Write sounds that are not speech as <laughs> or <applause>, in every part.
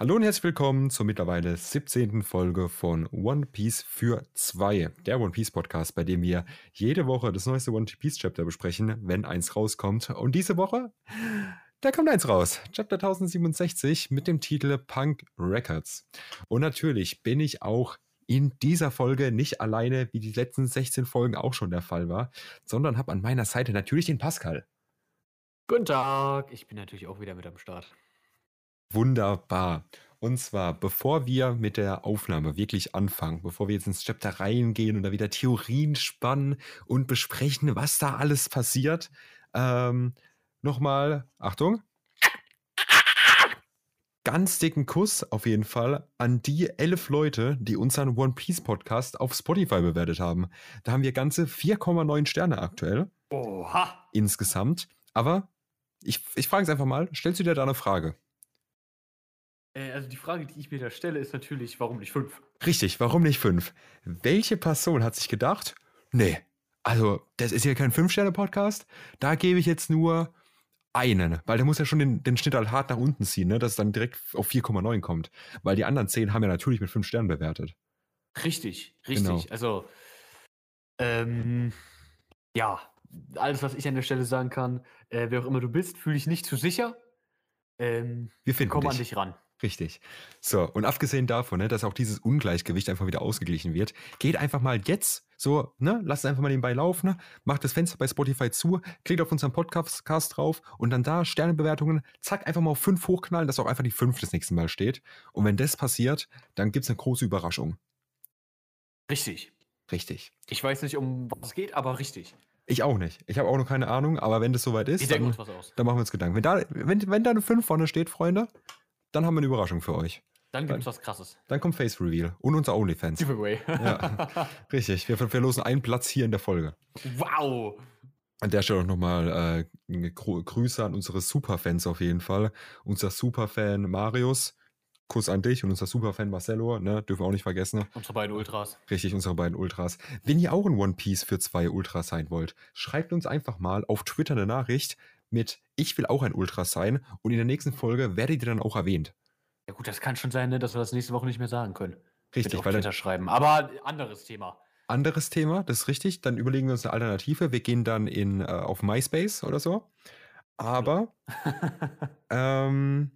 Hallo und herzlich willkommen zur mittlerweile 17. Folge von One Piece für zwei, der One Piece Podcast, bei dem wir jede Woche das neueste One Piece Chapter besprechen, wenn eins rauskommt. Und diese Woche, da kommt eins raus. Chapter 1067 mit dem Titel Punk Records. Und natürlich bin ich auch in dieser Folge nicht alleine, wie die letzten 16 Folgen auch schon der Fall war, sondern habe an meiner Seite natürlich den Pascal. Guten Tag, ich bin natürlich auch wieder mit am Start. Wunderbar. Und zwar, bevor wir mit der Aufnahme wirklich anfangen, bevor wir jetzt ins Chapter reingehen und da wieder Theorien spannen und besprechen, was da alles passiert, ähm, nochmal, Achtung, ganz dicken Kuss auf jeden Fall an die elf Leute, die unseren One Piece Podcast auf Spotify bewertet haben. Da haben wir ganze 4,9 Sterne aktuell. Oha! Insgesamt. Aber ich, ich frage es einfach mal, stellst du dir da eine Frage? Äh, also die Frage, die ich mir da stelle, ist natürlich, warum nicht fünf? Richtig, warum nicht fünf? Welche Person hat sich gedacht, nee, also das ist ja kein Fünf-Sterne-Podcast, da gebe ich jetzt nur einen, weil der muss ja schon den, den Schnitt halt hart nach unten ziehen, ne, dass es dann direkt auf 4,9 kommt. Weil die anderen zehn haben ja natürlich mit fünf Sternen bewertet. Richtig, richtig. Genau. Also, ähm, ja, alles, was ich an der Stelle sagen kann, äh, wer auch immer du bist, fühle ich nicht zu sicher. Ähm, Wir finden komm dich. an dich ran. Richtig. So, und abgesehen davon, ne, dass auch dieses Ungleichgewicht einfach wieder ausgeglichen wird, geht einfach mal jetzt so, ne, lasst einfach mal nebenbei laufen, ne, macht das Fenster bei Spotify zu, klickt auf unseren Podcast drauf und dann da Sternebewertungen, zack, einfach mal auf fünf hochknallen, dass auch einfach die fünf das nächste Mal steht. Und wenn das passiert, dann gibt es eine große Überraschung. Richtig. Richtig. Ich weiß nicht, um was es geht, aber richtig. Ich auch nicht. Ich habe auch noch keine Ahnung, aber wenn das soweit ist, dann, dann, machen wir uns Gedanken. Wenn da, wenn, wenn da eine 5 vorne steht, Freunde, dann haben wir eine Überraschung für euch. Dann gibt es was krasses. Dann kommt Face Reveal und unser OnlyFans. Giveaway. ja, <laughs> richtig. Wir verlosen einen Platz hier in der Folge. Wow! An der Stelle auch nochmal äh, Grüße an unsere Superfans auf jeden Fall. Unser Superfan Marius, Kuss an dich und unser Superfan Marcello, ne, dürfen wir auch nicht vergessen. Unsere beiden Ultras. Richtig, unsere beiden Ultras. Wenn ihr auch ein One Piece für zwei Ultras sein wollt, schreibt uns einfach mal auf Twitter eine Nachricht mit Ich will auch ein Ultra sein und in der nächsten Folge werdet ihr dann auch erwähnt. Ja gut, das kann schon sein, ne, dass wir das nächste Woche nicht mehr sagen können. Richtig, weil Twitter schreiben. Aber anderes Thema. Anderes Thema, das ist richtig. Dann überlegen wir uns eine Alternative. Wir gehen dann in, äh, auf MySpace oder so. Aber <laughs> ähm,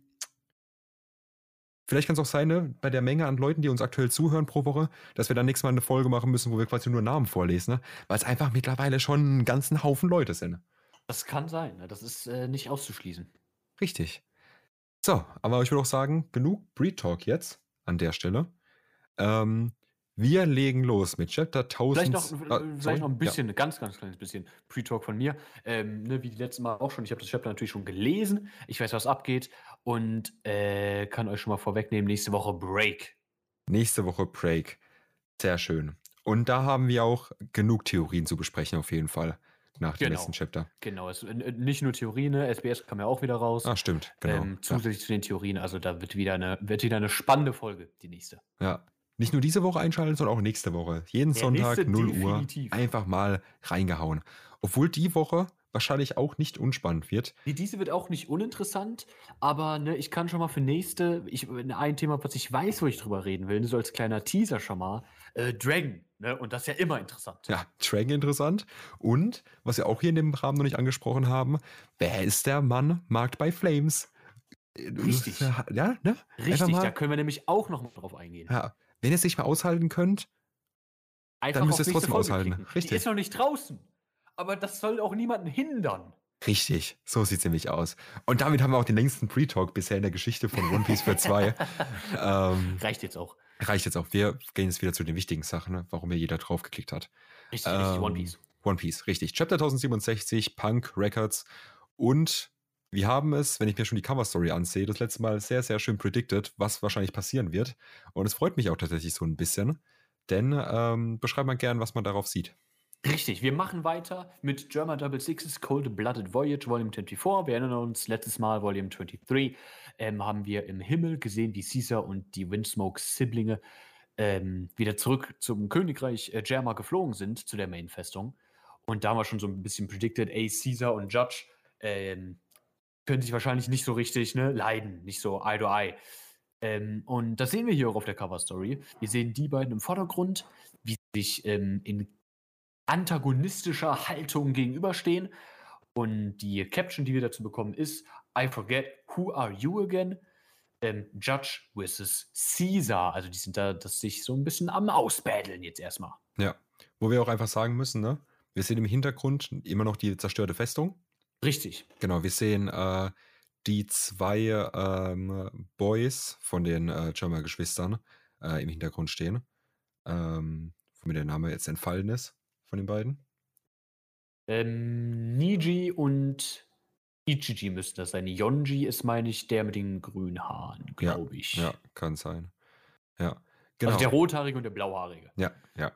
vielleicht kann es auch sein, ne, bei der Menge an Leuten, die uns aktuell zuhören pro Woche, dass wir dann nächstes Mal eine Folge machen müssen, wo wir quasi nur Namen vorlesen, ne? weil es einfach mittlerweile schon einen ganzen Haufen Leute sind. Das kann sein, ne? das ist äh, nicht auszuschließen. Richtig. So, aber ich würde auch sagen, genug Breed Talk jetzt an der Stelle. Ähm, wir legen los mit Chapter 1000. Vielleicht noch, äh, vielleicht noch ein bisschen, ja. ganz, ganz kleines bisschen Pre-Talk von mir. Ähm, ne, wie die letzten Mal auch schon. Ich habe das Chapter natürlich schon gelesen. Ich weiß, was abgeht. Und äh, kann euch schon mal vorwegnehmen: nächste Woche Break. Nächste Woche Break. Sehr schön. Und da haben wir auch genug Theorien zu besprechen, auf jeden Fall nach dem genau. letzten Chapter. Genau, es, nicht nur Theorien, ne? SBS kam ja auch wieder raus. Ah, stimmt, genau. Ähm, zusätzlich ja. zu den Theorien, also da wird wieder, eine, wird wieder eine spannende Folge, die nächste. Ja, nicht nur diese Woche einschalten, sondern auch nächste Woche. Jeden Der Sonntag 0 Uhr einfach mal reingehauen. Obwohl die Woche wahrscheinlich auch nicht unspannend wird. Die, diese wird auch nicht uninteressant, aber ne, ich kann schon mal für nächste, ich, ein Thema, was ich weiß, wo ich drüber reden will, so als kleiner Teaser schon mal, äh, Dragon. Ne? Und das ist ja immer interessant. Ja, Dragon interessant. Und, was wir auch hier in dem Rahmen noch nicht angesprochen haben, wer ist der Mann Markt bei Flames? Richtig. Ja, ne? Richtig, da können wir nämlich auch noch mal drauf eingehen. Ja, wenn ihr es nicht mehr aushalten könnt, Einfach dann müsst ihr es trotzdem aushalten. Richtig. Die ist noch nicht draußen. Aber das soll auch niemanden hindern. Richtig, so sieht es nämlich aus. Und damit haben wir auch den längsten Pre-Talk bisher in der Geschichte von One Piece für zwei. <laughs> ähm, reicht jetzt auch. Reicht jetzt auch. Wir gehen jetzt wieder zu den wichtigen Sachen, ne, warum hier jeder draufgeklickt hat. Richtig, ähm, richtig, One Piece. One Piece, richtig. Chapter 1067, Punk Records. Und wir haben es, wenn ich mir schon die Cover-Story ansehe, das letzte Mal sehr, sehr schön predicted, was wahrscheinlich passieren wird. Und es freut mich auch tatsächlich so ein bisschen. Denn ähm, beschreibt mal gern, was man darauf sieht. Richtig, wir machen weiter mit German Double Sixes Cold Blooded Voyage Volume 24. Wir erinnern uns, letztes Mal Volume 23 ähm, haben wir im Himmel gesehen, wie Caesar und die Windsmoke-Siblinge ähm, wieder zurück zum Königreich äh, Germa geflogen sind, zu der Main-Festung. Und da haben wir schon so ein bisschen predicted, ey, Caesar und Judge ähm, können sich wahrscheinlich nicht so richtig ne, leiden, nicht so Eye to Eye. Ähm, und das sehen wir hier auch auf der Cover-Story. Wir sehen die beiden im Vordergrund, wie sie sich ähm, in antagonistischer Haltung gegenüberstehen. Und die Caption, die wir dazu bekommen, ist I forget who are you again? Ähm, Judge versus Caesar. Also die sind da, das sich so ein bisschen am Ausbädeln jetzt erstmal. Ja. Wo wir auch einfach sagen müssen, ne? Wir sehen im Hintergrund immer noch die zerstörte Festung. Richtig. Genau, wir sehen äh, die zwei ähm, Boys von den äh, German Geschwistern äh, im Hintergrund stehen. Ähm, wo mir der Name jetzt entfallen ist von den beiden. Ähm, Niji und Ichiji müssten das sein. Yonji ist, meine ich, der mit den grünen Haaren, Ja, glaube ich. ja, kann sein. Ja, genau. Also der rothaarige und der blauhaarige. Ja, ja.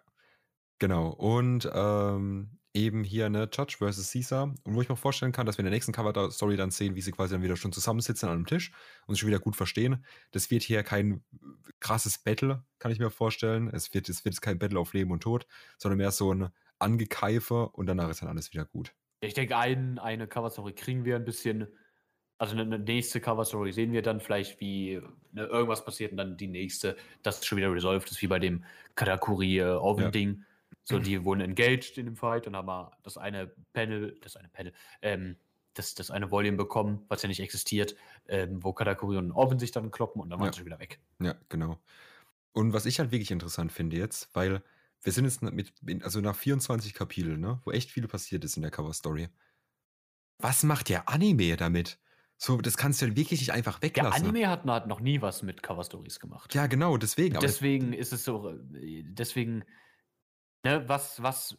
Genau. Und ähm, eben hier eine Judge versus Caesar. Und wo ich mir vorstellen kann, dass wir in der nächsten Cover-Story dann sehen, wie sie quasi dann wieder schon zusammensitzen an einem Tisch und sich schon wieder gut verstehen. Das wird hier kein krasses Battle, kann ich mir vorstellen. Es wird, es wird kein Battle auf Leben und Tod, sondern mehr so ein Angekeife und danach ist dann alles wieder gut. Ich denke, ein, eine Cover-Story kriegen wir ein bisschen. Also eine, eine nächste Cover-Story sehen wir dann vielleicht, wie ne, irgendwas passiert und dann die nächste, das schon wieder resolved ist, wie bei dem Karakuri-Oven-Ding. So, <clears throat> die wurden engaged in dem Fight und haben mal das eine Panel, das eine Panel, ähm, das, das eine Volume bekommen, was ja nicht existiert, ähm, wo Katakuri und Oven sich dann kloppen und dann waren Ja. sie schon wieder weg. Ja, genau. Und was ich halt wirklich interessant finde jetzt, weil wir sind jetzt mit, also nach 24 Kapiteln, ne, wo echt viel passiert ist in der Cover-Story. Was macht der Anime damit? So, das kannst du ja wirklich nicht einfach Der weglassen. Anime hat, hat noch nie was mit Cover-Stories gemacht. Ja, genau, deswegen. Deswegen ist es so, äh, deswegen, ne, was, was,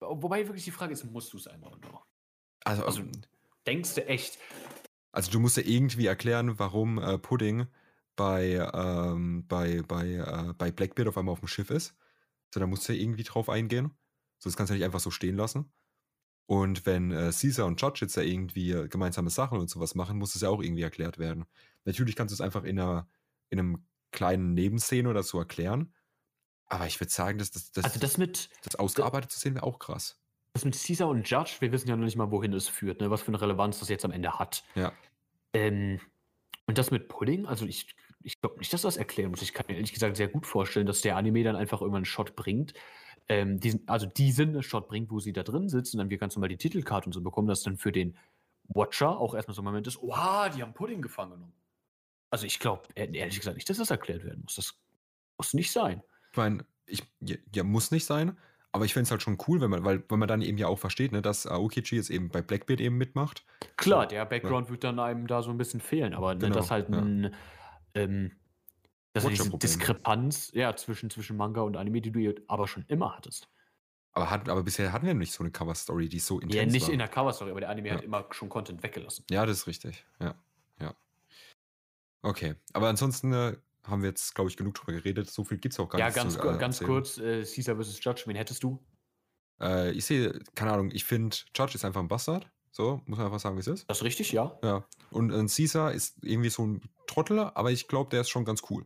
wobei wirklich die Frage ist, musst du es einfach noch? also, also- Denkst du echt, also du musst ja irgendwie erklären, warum äh, Pudding bei, ähm, bei, bei, äh, bei Blackbeard auf einmal auf dem Schiff ist. So, da musst du ja irgendwie drauf eingehen. So, das kannst du ja nicht einfach so stehen lassen. Und wenn äh, Caesar und Judge jetzt ja irgendwie äh, gemeinsame Sachen und sowas machen, muss es ja auch irgendwie erklärt werden. Natürlich kannst du es einfach in, einer, in einem kleinen Nebenszene oder so erklären. Aber ich würde sagen, dass das, das, also das mit, das ausgearbeitet zu sehen wäre auch krass. das mit Caesar und Judge, wir wissen ja noch nicht mal, wohin es führt, ne, was für eine Relevanz das jetzt am Ende hat. Ja. Ähm, und das mit Pudding, also ich, ich glaube nicht, dass das erklären muss. Ich kann mir ehrlich gesagt sehr gut vorstellen, dass der Anime dann einfach irgendwann einen Shot bringt. Ähm, diesen, also diesen Shot bringt, wo sie da drin sitzen und dann wir ganz normal die Titelkarte und so bekommen, dass dann für den Watcher auch erstmal so ein Moment ist, oha, die haben Pudding gefangen genommen. Also ich glaube, ehrlich gesagt nicht, dass das erklärt werden muss. Das muss nicht sein. Ich meine, ich, ja, ja, muss nicht sein, aber ich fände es halt schon cool, wenn man, weil, weil man dann eben ja auch versteht, ne, dass Aokichi jetzt eben bei Blackbeard eben mitmacht. Klar, der Background wird dann einem da so ein bisschen fehlen, aber ne, Genau, das halt ja. ein, ähm, ist diese. Diskrepanz ja, zwischen, zwischen Manga und Anime, die du ja aber schon immer hattest. Aber, hat, aber bisher hatten wir nicht so eine Cover-Story, die so intens Ja, nicht war. in der Cover-Story, aber der Anime Ja. hat immer schon Content weggelassen. Ja, das ist richtig. Ja, ja. Okay, aber ansonsten äh, haben wir jetzt, glaube ich, genug drüber geredet. So viel gibt es auch gar Ja, nicht ganz, zu, äh, ganz kurz, äh, Caesar vs. Judge, wen hättest du? Äh, ich sehe, keine Ahnung, ich finde, Judge ist einfach ein Bastard. So, muss man einfach sagen, wie es ist. Das ist richtig, ja. Ja. Und äh, Caesar ist irgendwie so ein Trottel, aber ich glaube, der ist schon ganz cool.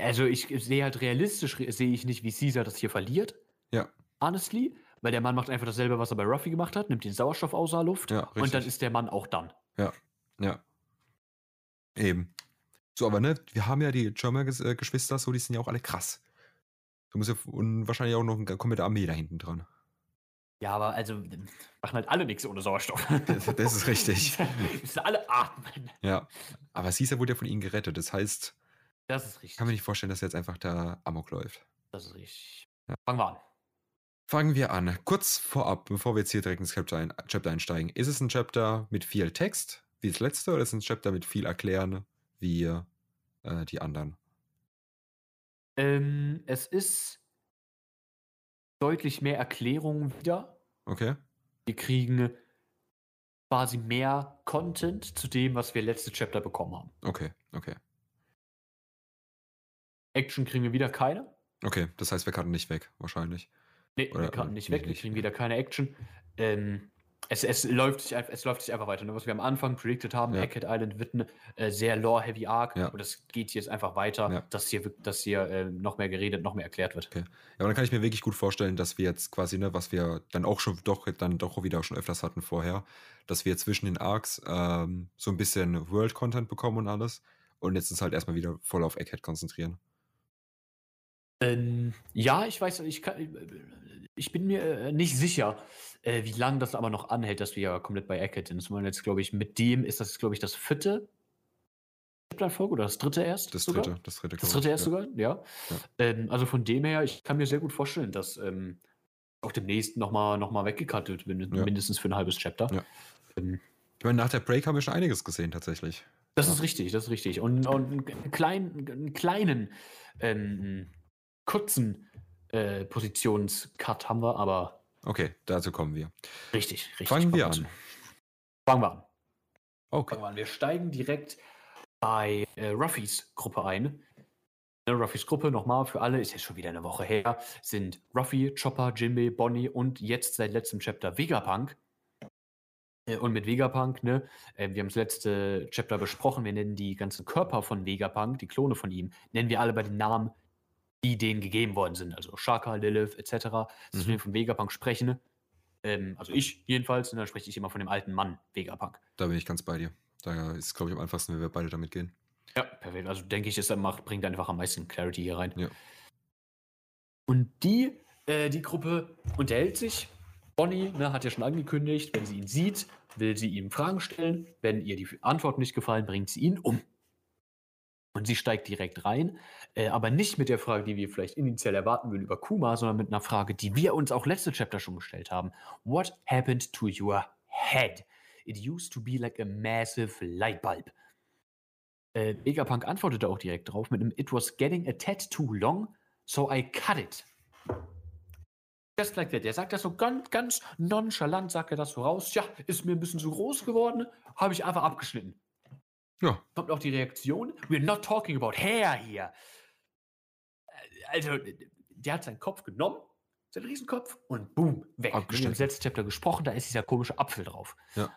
Also ich sehe halt realistisch, re- sehe ich nicht, wie Caesar das hier verliert. Ja. Honestly. Weil der Mann macht einfach dasselbe, was er bei Ruffy gemacht hat, nimmt den Sauerstoff außer Luft Ja, und dann richtig. ist der Mann auch dann. Ja. Eben. So, aber ne, wir haben ja die German-Geschwister, so, die sind ja auch alle krass. Du musst ja und wahrscheinlich auch noch eine komplette Armee da hinten dran. Ja, aber also machen halt alle nichts ohne Sauerstoff. Das, das ist richtig. <laughs> Müssen alle atmen. Ja. Aber Caesar wurde ja von ihnen gerettet. Das heißt, Das ist richtig. ich kann mir nicht vorstellen, dass er jetzt einfach da Amok läuft. Das ist richtig. Ja. Fangen wir an. Fangen wir an. Kurz vorab, bevor wir jetzt hier direkt ins Chapter, ein, Chapter einsteigen. Ist es ein Chapter mit viel Text, wie das letzte, oder ist es ein Chapter mit viel Erklären, wie äh, die anderen? Ähm, es ist deutlich mehr Erklärung wieder. Okay? Wir kriegen quasi mehr Content zu dem, was wir letzte Chapter bekommen haben. Okay, okay. Action kriegen wir wieder keine. Okay, das heißt, wir karten nicht weg, wahrscheinlich. Nee, Oder- wir oder nicht weg, wir kriegen wieder keine Action. Ähm, es, es, läuft sich, einfach- es läuft sich einfach weiter. Ne? Was wir am Anfang predicted haben, Ja. Island wird ein äh, sehr lore-heavy Arc Ja. und das geht jetzt einfach weiter, Ja. dass hier, dass hier äh, noch mehr geredet, noch mehr erklärt wird. Okay. Ja, aber dann kann ich mir wirklich gut vorstellen, dass wir jetzt quasi, ne, was wir dann auch schon doch, dann doch wieder schon öfters hatten vorher, dass wir zwischen den Arcs ähm, so ein bisschen World-Content bekommen und alles. und jetzt uns halt erstmal wieder voll auf Egghead konzentrieren. Ähm, ja, ich weiß, ich, kann, ich bin mir äh, nicht sicher, äh, wie lange das aber noch anhält, dass wir ja komplett bei Eckett sind. Jetzt, glaube ich, mit dem ist das, glaube ich, das vierte Folge oder das dritte erst? Das sogar? dritte, das dritte. Das dritte ich, erst ja. sogar, ja. Ja. Ähm, also von dem her, ich kann mir sehr gut vorstellen, dass ähm, auch demnächst nochmal noch mal weggekattet wird, Ja. mindestens für ein halbes Chapter. Ähm, Ich meine, nach der Break haben wir schon einiges gesehen, tatsächlich. das ist richtig, das ist richtig. Und, und einen, kleinen, einen kleinen, ähm, kurzen äh, Positionscut haben wir, aber Okay, dazu kommen wir. richtig, richtig. Fangen wir an. Fangen wir an. Okay. Fangen wir an. Wir steigen direkt bei äh, Ruffys Gruppe ein. Ne, Ruffys Gruppe, nochmal für alle, ist jetzt schon wieder eine Woche her, sind Ruffy, Chopper, Jinbei, Bonnie und jetzt seit letztem Chapter Vegapunk. Äh, Und mit Vegapunk, ne, äh, wir haben das letzte Chapter besprochen, wir nennen die ganzen Körper von Vegapunk, die Klone von ihm, nennen wir alle bei den Namen, die denen gegeben worden sind. Also Shaka, Lilith, etc. Dass Mhm. wir von Vegapunk sprechen. Ähm, also ich jedenfalls, und dann spreche ich immer von dem alten Mann Vegapunk. Da bin ich ganz bei dir. Da ist, glaube ich, am einfachsten, wenn wir beide damit gehen. Ja, perfekt. Also denke ich, es macht, bringt einfach am meisten Clarity hier rein. Ja. Und die, äh, die Gruppe unterhält sich. Bonnie ne, hat ja schon angekündigt, wenn sie ihn sieht, will sie ihm Fragen stellen. Wenn ihr die Antworten nicht gefallen, bringt sie ihn um. Und sie steigt direkt rein, äh, aber nicht mit der Frage, die wir vielleicht initial erwarten würden über Kuma, sondern mit einer Frage, die wir uns auch letzte Chapter schon gestellt haben. What happened to your head? It used to be like a massive light bulb. Äh, Vegapunk antwortete auch direkt drauf mit einem It was getting a tad too long, so I cut it. Just like that. Der sagt das so ganz, ganz nonchalant, sagt er das so raus. Ja, ist mir ein bisschen zu groß geworden, habe ich einfach abgeschnitten. Ja, Kommt auch die Reaktion, we're not talking about hair hier. Also, der hat seinen Kopf genommen, seinen Riesenkopf, und boom, weg. Abgeschnitten. im letzten Chapter gesprochen, da ist dieser komische Apfel drauf. Ja.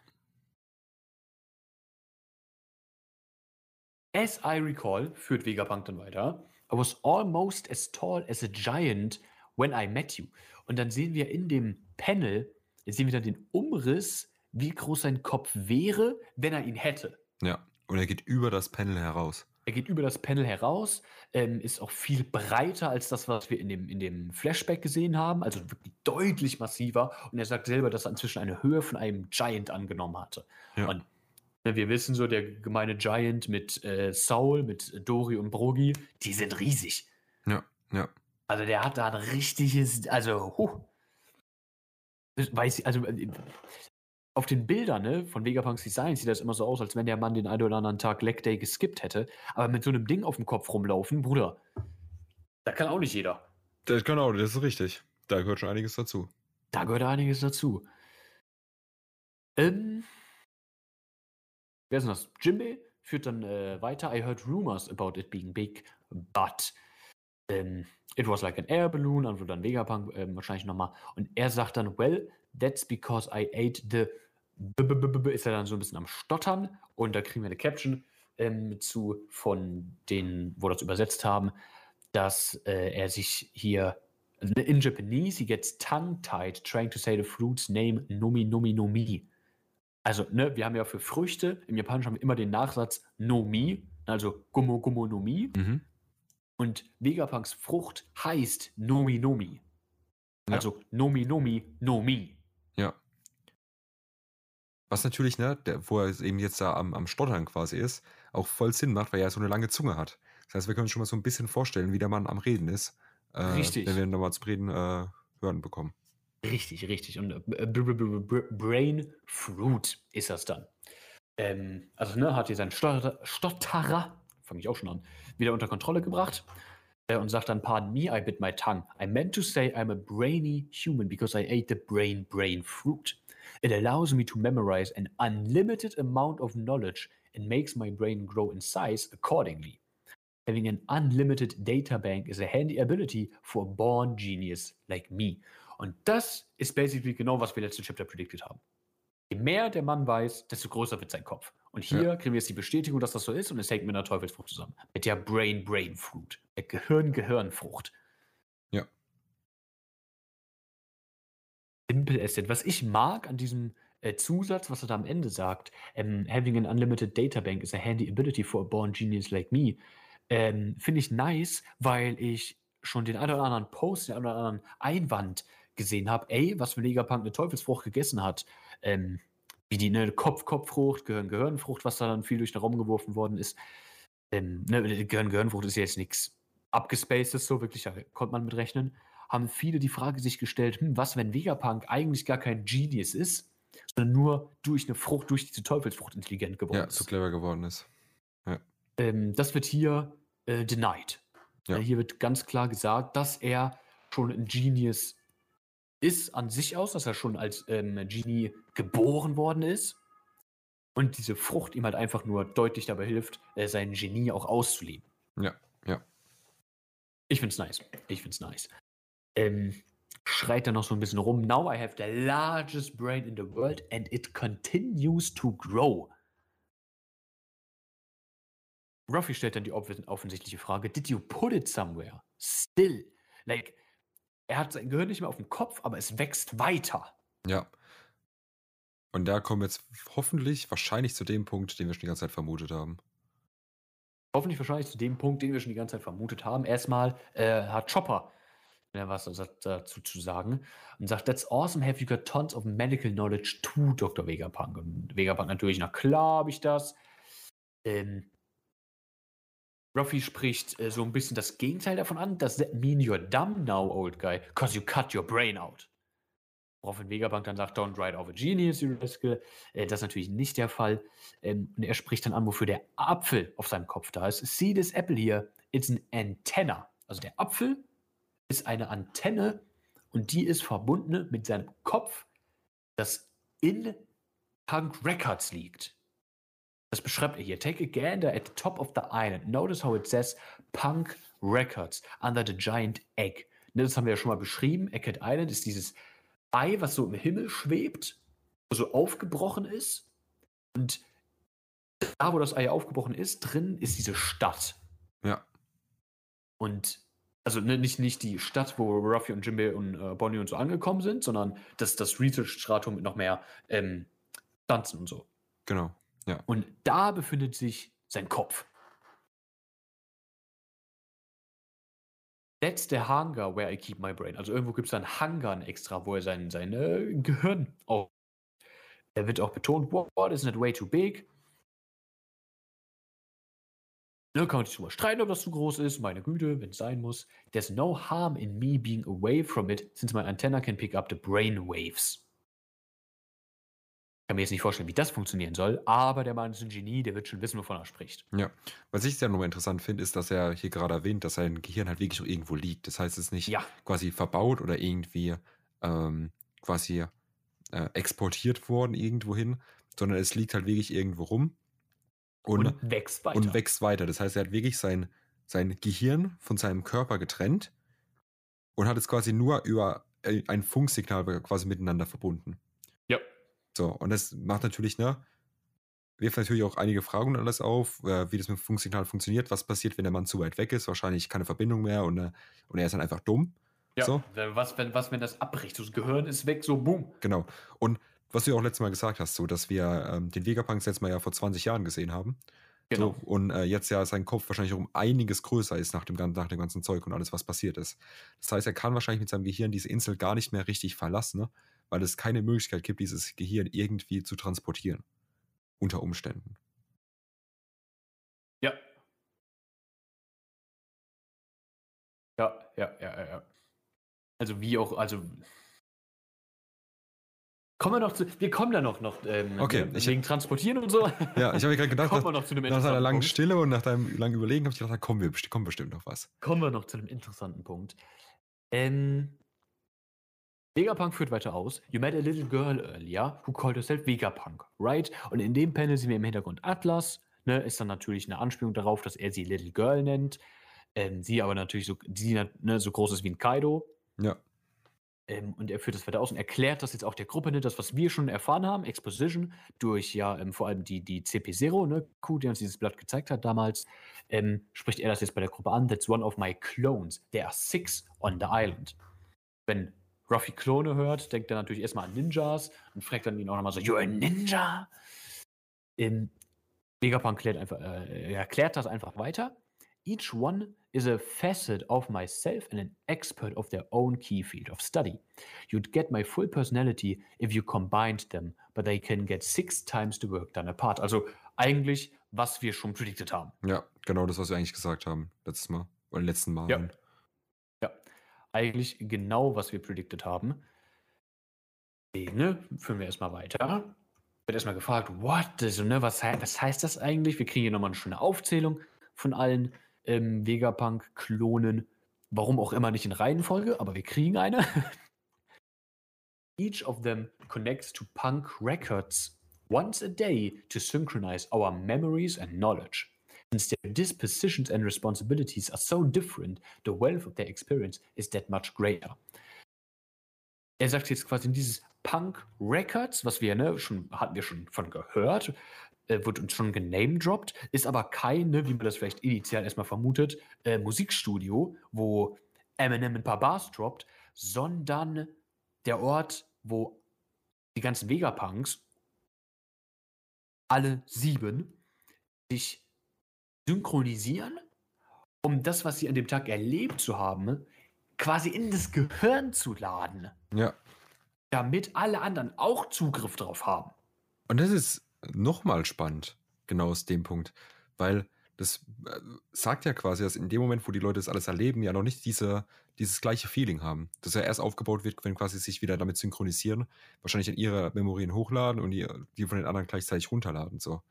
As I recall, führt Vegapunk dann weiter, I was almost as tall as a giant when I met you. Und dann sehen wir in dem Panel, jetzt sehen wir dann den Umriss, wie groß sein Kopf wäre, wenn er ihn hätte. ja. Und er geht über das Panel heraus. Er geht über das Panel heraus, ähm, ist auch viel breiter als das, was wir in dem, in dem Flashback gesehen haben, also wirklich deutlich massiver. Und er sagt selber, dass er inzwischen eine Höhe von einem Giant angenommen hatte. Ja. Und ne, wir wissen so, der gemeine Giant mit äh, Saul, mit Dori und Brogi, die sind riesig. Ja, ja. Also der hat da ein richtiges, also, huh. Weiß ich, also äh, auf den Bildern ne, von Vegapunks Design sieht das immer so aus, als wenn der Mann den einen oder anderen Tag Leg Day geskippt hätte. Aber mit so einem Ding auf dem Kopf rumlaufen, Bruder, da kann auch nicht jeder. Das, genau, das ist richtig. Da gehört schon einiges dazu. Da gehört einiges dazu. Ähm, wer ist denn das? Jimbei führt dann äh, weiter. I heard rumors about it being big, but ähm, it was like an air balloon. Also dann Vegapunk ähm, wahrscheinlich nochmal. Und er sagt dann, well, that's because I ate the. Ist er dann so ein bisschen am Stottern. Und da kriegen wir eine Caption ähm, zu von denen, wo das übersetzt haben, dass äh, er sich hier also in Japanese, he gets tongue-tied trying to say the fruit's name nomi nomi nomi. Also, ne, wir haben ja für Früchte, im Japanischen haben wir immer den Nachsatz nomi, also gummo gummo nomi. Mhm. Und Vegapunks Frucht heißt nomi nomi. Ja. Also nomi nomi nomi. Ja. Was natürlich, ne, der, wo er eben jetzt da am, am Stottern quasi ist, auch voll Sinn macht, weil er ja so eine lange Zunge hat. Das heißt, wir können uns schon mal so ein bisschen vorstellen, wie der Mann am Reden ist. Äh, Richtig. Wenn wir ihn nochmal zum Reden äh, hören bekommen. Richtig, richtig. Und äh, br- br- br- br- Brain Fruit ist das dann. Ähm, also, ne, hat hier seinen Stotterer, Stotterer fange ich auch schon an, wieder unter Kontrolle gebracht äh, und sagt dann: Pardon me, I bit my tongue. I meant to say I'm a brainy human because I ate the brain brain fruit. It allows me to memorize an unlimited amount of knowledge and makes my brain grow in size accordingly. Having an unlimited data bank is a handy ability for a born genius like me. Und das ist basically genau, was wir letzte Chapter predicted haben. Je mehr der Mann weiß, desto größer wird sein Kopf. Und hier Ja. kriegen wir jetzt die Bestätigung, dass das so ist und es hängt mit einer Teufelsfrucht zusammen. Mit der Brain-Brain-Fruit. Der Gehirn-Gehirn-Frucht. Simple as that. Was ich mag an diesem äh, Zusatz, was er da am Ende sagt, ähm, having an unlimited data bank is a handy ability for a born genius like me, ähm, finde ich nice, weil ich schon den einen oder anderen Post, den einen oder anderen Einwand gesehen habe, ey, was für Vegapunk eine Teufelsfrucht gegessen hat, ähm, wie die ne, Kopf-Kopffrucht, Gehirn-Gehirnfrucht, was da dann viel durch den Raum geworfen worden ist. Ähm, ne, Gehirn-Gehirnfrucht ist ja jetzt nichts abgespacedes, so wirklich, da konnte man mit rechnen. Haben viele die Frage sich gestellt, hm, was, wenn Vegapunk eigentlich gar kein Genius ist, sondern nur durch eine Frucht, durch diese Teufelsfrucht intelligent geworden ja, ist. so clever geworden ist. Ja. Ähm, das wird hier äh, denied. Ja. Äh, Hier wird ganz klar gesagt, dass er schon ein Genius ist an sich aus, dass er schon als ähm, Genie geboren worden ist. Und diese Frucht ihm halt einfach nur deutlich dabei hilft, äh, sein Genie auch auszuleben. Ja, ja. Ich find's nice. Ich find's nice. Ähm, schreit dann noch so ein bisschen rum. Now I have the largest brain in the world and it continues to grow. Ruffy stellt dann die offen- offensichtliche Frage: Did you put it somewhere? Still. Like, er hat sein Gehirn nicht mehr auf dem Kopf, aber es wächst weiter. Ja. Und da kommen wir jetzt hoffentlich, wahrscheinlich zu dem Punkt, den wir schon die ganze Zeit vermutet haben. Hoffentlich wahrscheinlich zu dem Punkt, den wir schon die ganze Zeit vermutet haben. Erstmal äh, hat Chopper äh, was da- dazu zu sagen und sagt, That's awesome, have you got tons of medical knowledge to Dr. Vegapunk? Und Vegapunk natürlich, na klar habe ich das. Ähm, Ruffy spricht äh, so ein bisschen das Gegenteil davon an. Does that mean you're dumb now, old guy? Cause you cut your brain out. Woraufhin Vegapunk dann sagt, don't write off a genius, you rascal. Äh, das ist natürlich nicht der Fall. Ähm, und er spricht dann an, wofür der Apfel auf seinem Kopf da ist. See this apple here, it's an antenna. Also der Apfel ist eine Antenne und die ist verbunden mit seinem Kopf, das in Punk Records liegt. Das beschreibt er hier. Take a gander at the top of the island. Notice how it says Punk Records under the giant egg. Ne, das haben wir ja schon mal beschrieben. Egghead Island ist dieses Ei, was so im Himmel schwebt, so aufgebrochen ist. Und da, wo das Ei aufgebrochen ist, drin ist diese Stadt. Ja. Und also ne, nicht, nicht die Stadt, wo Ruffy und Jimbe und äh, Bonnie und so angekommen sind, sondern das, das Research-Stratum mit noch mehr ähm, Pflanzen und so. Genau. Und da befindet sich sein Kopf. That's the hangar where I keep my brain. Also irgendwo gibt es einen Hangar extra, wo er sein, sein äh, Gehirn auf. Er wird auch betont, what, what isn't it way too big? Ne, kann man sich drüber streiten, ob das zu groß ist. Meine Güte, wenn es sein muss. There's no harm in me being away from it, since my antenna can pick up the brain waves. Ich kann mir jetzt nicht vorstellen, wie das funktionieren soll, aber der Mann ist ein Genie, der wird schon wissen, wovon er spricht. Ja. Was ich sehr nochmal interessant finde, ist, dass er hier gerade erwähnt, dass sein Gehirn halt wirklich irgendwo liegt. Das heißt, es ist nicht Ja, quasi verbaut oder irgendwie ähm, quasi äh, exportiert worden irgendwohin, sondern es liegt halt wirklich irgendwo rum und, und wächst weiter. und wächst weiter. Das heißt, er hat wirklich sein, sein Gehirn von seinem Körper getrennt und hat es quasi nur über ein Funksignal quasi miteinander verbunden. Ja. So, und das macht natürlich, ne, wirft natürlich auch einige Fragen und alles auf, äh, wie das mit dem Funksignal funktioniert. Was passiert, wenn der Mann zu weit weg ist? Wahrscheinlich keine Verbindung mehr und, äh, und er ist dann einfach dumm. Ja, So. was, wenn, was, wenn das abbricht? So, das Gehirn ist weg, so boom. Genau. Und was du ja auch letztes Mal gesagt hast, so, dass wir ähm, den Vegapunk letztes Mal ja vor 20 Jahren gesehen haben. Genau. So, und äh, jetzt ja sein Kopf wahrscheinlich um einiges größer ist nach dem, nach dem ganzen Zeug und alles, was passiert ist. Das heißt, er kann wahrscheinlich mit seinem Gehirn diese Insel gar nicht mehr richtig verlassen, ne? weil es keine Möglichkeit gibt, dieses Gehirn irgendwie zu transportieren. Unter Umständen. Ja. Ja, ja, ja, ja, ja. Also wie auch, also. Kommen wir noch zu. Wir kommen da noch, noch ähm, Okay, ich- wegen Transportieren und so. Ja, ich habe gerade gedacht, kommen nach, wir noch zu einem nach interessanten langen Punkt. Stille und nach deinem langen Überlegen habe ich gedacht, da kommen wir, kommt bestimmt noch was. Kommen wir noch zu einem interessanten Punkt. Ähm, Vegapunk führt weiter aus. You met a little girl earlier who called herself Vegapunk, right? Und in dem Panel sehen wir im Hintergrund Atlas. Ne, ist dann natürlich eine Anspielung darauf, dass er sie Little Girl nennt. Ähm, sie aber natürlich so, sie, ne, so groß ist wie ein Kaido. Ja, Ähm, und er führt das weiter aus und erklärt das jetzt auch der Gruppe, ne, das, was wir schon erfahren haben, Exposition, durch ja ähm, vor allem die, die CP0, ne, Q, die uns dieses Blatt gezeigt hat damals, ähm, spricht er das jetzt bei der Gruppe an. That's one of my clones. There are six on the island. Wenn Ruffy Klone hört, denkt er natürlich erstmal an Ninjas und fragt dann ihn auch nochmal so, You're a Ninja? In Vegapunk klärt einfach, äh, erklärt das einfach weiter. Each one is a facet of myself and an expert of their own key field of study. You'd get my full personality if you combined them, but they can get six times the work done apart. Also eigentlich, was wir schon predicted haben. Ja, genau das, was wir eigentlich gesagt haben letztes Mal oder letzten Mal. Ja. ja, eigentlich genau, was wir predicted haben. Ne, führen wir erstmal weiter. Wird erstmal gefragt, what? Also, ne, was, was heißt das eigentlich? Wir kriegen hier nochmal eine schöne Aufzählung von allen ähm, Vegapunk-Klonen. Warum auch immer nicht in Reihenfolge, aber wir kriegen eine. <laughs> Each of them connects to Punk Records once a day to synchronize our memories and knowledge. Since their dispositions and responsibilities are so different, the wealth of their experience is that much greater. Er sagt jetzt quasi in dieses Punk Records, was wir ne, schon hatten wir schon von gehört, äh, wird uns schon genamedroppt, ist aber keine, wie man das vielleicht initial erstmal vermutet, äh, Musikstudio, wo Eminem ein paar Bars droppt, sondern der Ort, wo die ganzen Vegapunks, alle sieben, sich synchronisieren, um das, was sie an dem Tag erlebt zu haben, quasi in das Gehirn zu laden. Ja. Damit alle anderen auch Zugriff drauf haben. Und das ist nochmal spannend, genau aus dem Punkt, weil das äh, sagt ja quasi, dass in dem Moment, wo die Leute das alles erleben, ja noch nicht diese, dieses gleiche Feeling haben. Das ja erst aufgebaut wird, wenn quasi sich wieder damit synchronisieren, wahrscheinlich in ihre Memorien hochladen und die, die von den anderen gleichzeitig runterladen. So.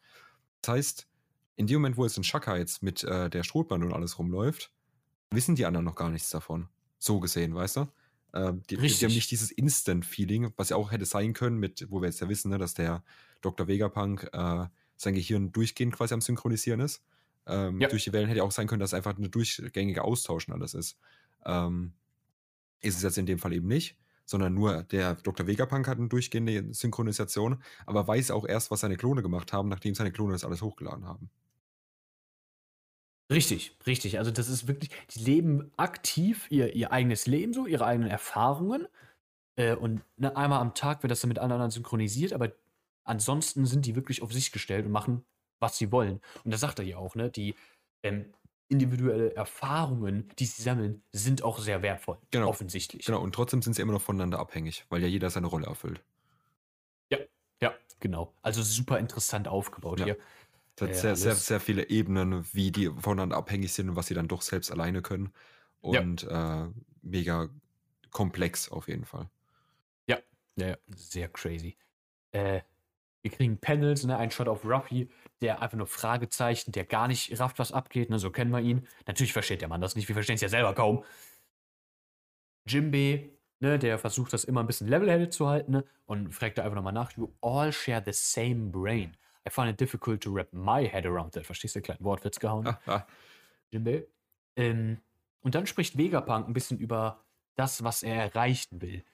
Das heißt, in dem Moment, wo jetzt ein Shaka jetzt mit äh, der Strohbahn und alles rumläuft, wissen die anderen noch gar nichts davon. So gesehen, weißt du? Äh, die, die, haben nicht dieses Instant-Feeling, was ja auch hätte sein können, mit, wo wir jetzt ja wissen, ne, dass der Dr. Vegapunk äh, sein Gehirn durchgehend quasi am Synchronisieren ist. Ähm, ja. Durch die Wellen hätte auch sein können, dass es einfach eine durchgängige Austauschen alles ist. Ähm, ist es jetzt in dem Fall eben nicht, sondern nur der Dr. Vegapunk hat eine durchgehende Synchronisation, aber weiß auch erst, was seine Klone gemacht haben, nachdem seine Klone das alles hochgeladen haben. Richtig, richtig. Also das ist wirklich, die leben aktiv ihr, ihr eigenes Leben so, ihre eigenen Erfahrungen. Äh, und ne, einmal am Tag wird das dann mit anderen synchronisiert, aber ansonsten sind die wirklich auf sich gestellt und machen, was sie wollen. Und das sagt er ja auch, ne? Die ähm, individuelle Erfahrungen, die sie sammeln, sind auch sehr wertvoll. Genau. Offensichtlich. Genau, und trotzdem sind sie immer noch voneinander abhängig, weil ja jeder seine Rolle erfüllt. Ja, ja, genau. Also super interessant aufgebaut ja. hier. Es hat sehr, sehr, sehr viele Ebenen, wie die voneinander abhängig sind und was sie dann doch selbst alleine können. Und ja. äh, mega komplex auf jeden Fall. Ja, ja, sehr crazy. Äh, wir kriegen Panels, ne, ein Shot auf Ruffy, der einfach nur Fragezeichen, der gar nicht rafft, was abgeht, ne, so kennen wir ihn. Natürlich versteht der Mann das nicht, wir verstehen es ja selber kaum. Jimbe, ne, der versucht das immer ein bisschen level-headed zu halten ne, und fragt da einfach nochmal nach, you all share the same brain. I find it difficult to wrap my head around that. Verstehst du, kleinen Wortwitz gehauen? <laughs> Jimbe. Ähm, und dann spricht Vegapunk ein bisschen über das, was er erreichen will.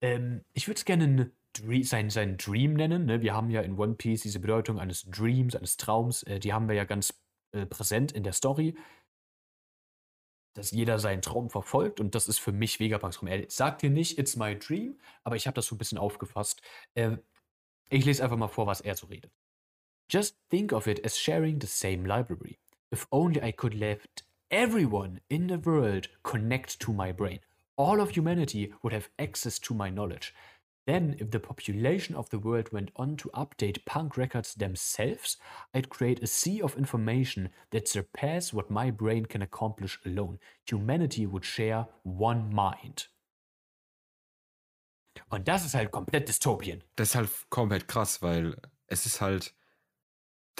Ähm, ich würde es gerne Dream, sein, sein Dream nennen. Ne? Wir haben ja in One Piece diese Bedeutung eines Dreams, eines Traums. Äh, die haben wir ja ganz äh, präsent in der Story. Dass jeder seinen Traum verfolgt und das ist für mich Vegapunks Traum. Er sagt dir nicht, it's my dream, aber ich habe das so ein bisschen aufgefasst. Äh, ich lese einfach mal vor, was er so redet. Just think of it as sharing the same library. If only I could let everyone in the world connect to my brain. All of humanity would have access to my knowledge. Then, if the population of the world went on to update punk records themselves, I'd create a sea of information that surpass what my brain can accomplish alone. Humanity would share one mind. Und das ist halt komplett Dystopien. Das ist halt komplett krass, weil es ist halt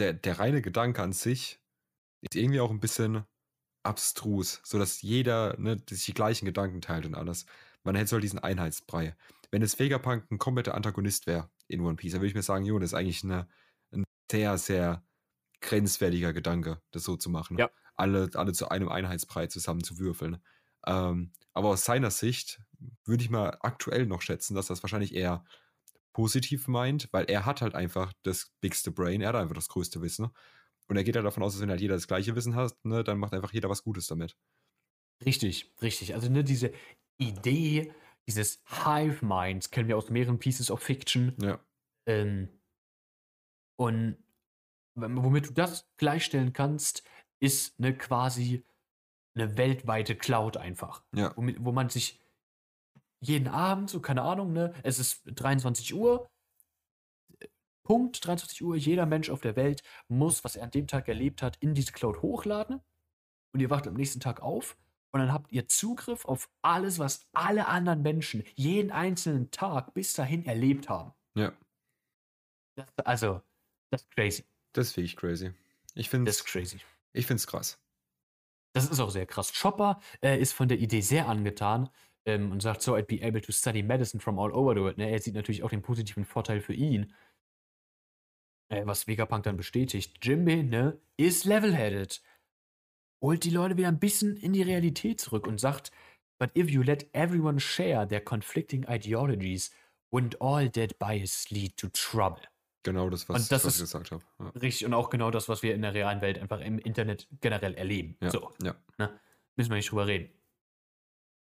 der, der reine Gedanke an sich ist irgendwie auch ein bisschen abstrus, sodass jeder ne, sich die gleichen Gedanken teilt und alles. Man hätte so halt diesen Einheitsbrei. Wenn es Vegapunk ein kompletter Antagonist wäre in One Piece, dann würde ich mir sagen, jo, das ist eigentlich eine, ein sehr, sehr grenzwertiger Gedanke, das so zu machen. Ja. Alle, alle zu einem Einheitsbrei zusammen zu würfeln. Ähm, aber aus seiner Sicht würde ich mal aktuell noch schätzen, dass das wahrscheinlich eher positiv meint, weil er hat halt einfach das bigste Brain, er hat einfach das größte Wissen. Und er geht halt davon aus, dass wenn halt jeder das gleiche Wissen hat, ne, dann macht einfach jeder was Gutes damit. Richtig, richtig. Also ne, diese Idee, dieses Hive Mind kennen wir aus mehreren Pieces of Fiction. Ja. Ähm, und womit du das gleichstellen kannst, ist eine quasi eine weltweite Cloud einfach. Ja. Womit, wo man sich jeden Abend, so keine Ahnung, ne, es ist 23 Uhr, Punkt 23 Uhr, jeder Mensch auf der Welt muss, was er an dem Tag erlebt hat, in diese Cloud hochladen und ihr wacht am nächsten Tag auf und dann habt ihr Zugriff auf alles, was alle anderen Menschen jeden einzelnen Tag bis dahin erlebt haben. Ja. Das, also, das ist crazy. Das ist wirklich crazy. Ich finde Das ist crazy. ich find's krass. Das ist auch sehr krass. Chopper äh, ist von der Idee sehr angetan ähm, und sagt so, I'd be able to study medicine from all over the world. Ne? Er sieht natürlich auch den positiven Vorteil für ihn, äh, was Vegapunk dann bestätigt. Jimbe, ne, ist level-headed. Holt die Leute wieder ein bisschen in die Realität zurück und sagt, but if you let everyone share their conflicting ideologies, wouldn't all that bias lead to trouble? Genau das, was, das was ich gesagt habe. Ja. Richtig, und auch genau das, was wir in der realen Welt einfach im Internet generell erleben. Ja. So. ja. Müssen wir nicht drüber reden.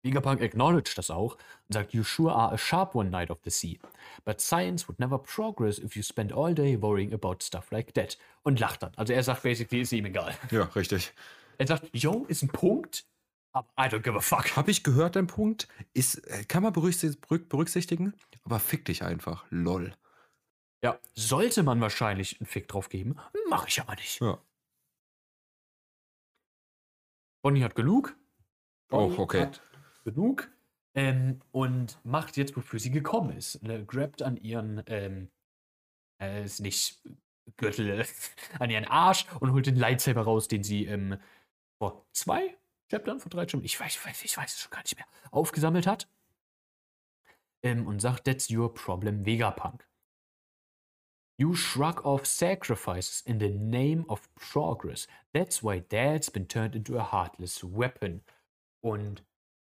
Vegapunk acknowledged das auch und sagt, You sure are a sharp one, Knight of the Sea. But science would never progress if you spend all day worrying about stuff like that. Und lacht dann. Also er sagt basically, ist ihm egal. Ja, richtig. Er sagt, yo, ist ein Punkt, aber I don't give a fuck. Habe ich gehört, dein Punkt? Ist, äh, kann man berücksi- berück- berücksichtigen, aber fick dich einfach. Lol. Ja, sollte man wahrscheinlich einen Fick drauf geben, mache ich aber nicht. Ja. Bonnie hat genug. Oh, Bonnie okay. Hat genug. Ähm, und macht jetzt, wofür sie gekommen ist. Ne, grabt an ihren, ähm, äh, ist nicht Gürtel, <laughs> an ihren Arsch und holt den Lightsaber raus, den sie ähm, vor zwei Chaptern, vor drei Chaptern, ich weiß, ich weiß, ich weiß es schon gar nicht mehr, aufgesammelt hat. Ähm, und sagt, that's your problem, Vegapunk. You shrug off sacrifices in the name of progress. That's why Dad's been turned into a heartless weapon. Und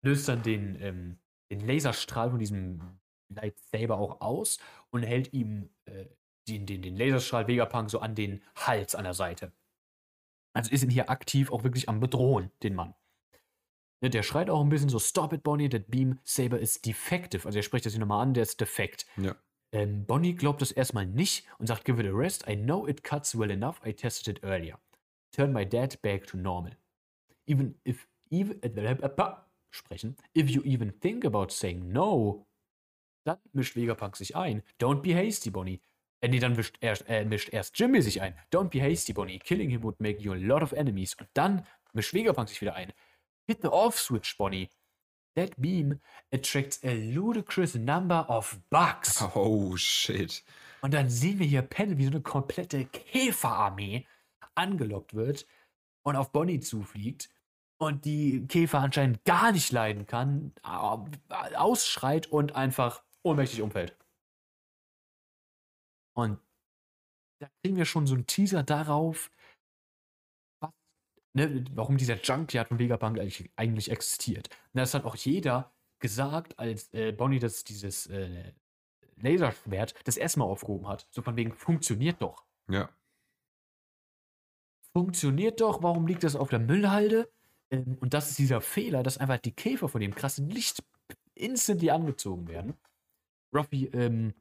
löst dann den, ähm, den Laserstrahl von diesem Lightsaber auch aus und hält ihm äh, den, den, den Laserstrahl Vegapunk so an den Hals an der Seite. Also ist ihn hier aktiv auch wirklich am Bedrohen, den Mann. Ne, der schreit auch ein bisschen so, Stop it, Bonnie, that beam saber is defective. Also er spricht das hier nochmal an, der ist defekt. Ja. Ähm, Bonnie glaubt das erstmal nicht und sagt, give it a rest. I know it cuts well enough. I tested it earlier. Turn my dad back to normal. Even if, even, äh, sprechen. If you even think about saying no, dann mischt Vegapunk sich ein. Don't be hasty, Bonnie. Äh, nee, dann mischt erst, äh, mischt erst Jimmy sich ein. Don't be hasty, Bonnie. Killing him would make you a lot of enemies. Und dann mischt Vegapunk sich wieder ein. Hit the off switch, Bonnie. That beam attracts a ludicrous number of bugs. <laughs> Oh, shit. Und dann sehen wir hier Pelle, wie so eine komplette Käferarmee angelockt wird und auf Bonnie zufliegt und die Käfer anscheinend gar nicht leiden kann, au- ausschreit und einfach ohnmächtig umfällt. Und da kriegen wir schon so einen Teaser darauf, was, ne, warum dieser Junkyard von Vegapunk eigentlich, eigentlich existiert. Und das hat auch jeder gesagt, als äh, Bonnie das, dieses äh, Laserschwert das erste Mal aufgehoben hat. So von wegen, funktioniert doch. Ja. Funktioniert doch, warum liegt das auf der Müllhalde? Ähm, und das ist dieser Fehler, dass einfach die Käfer von dem krassen Licht instantly angezogen werden. Ruffy ähm,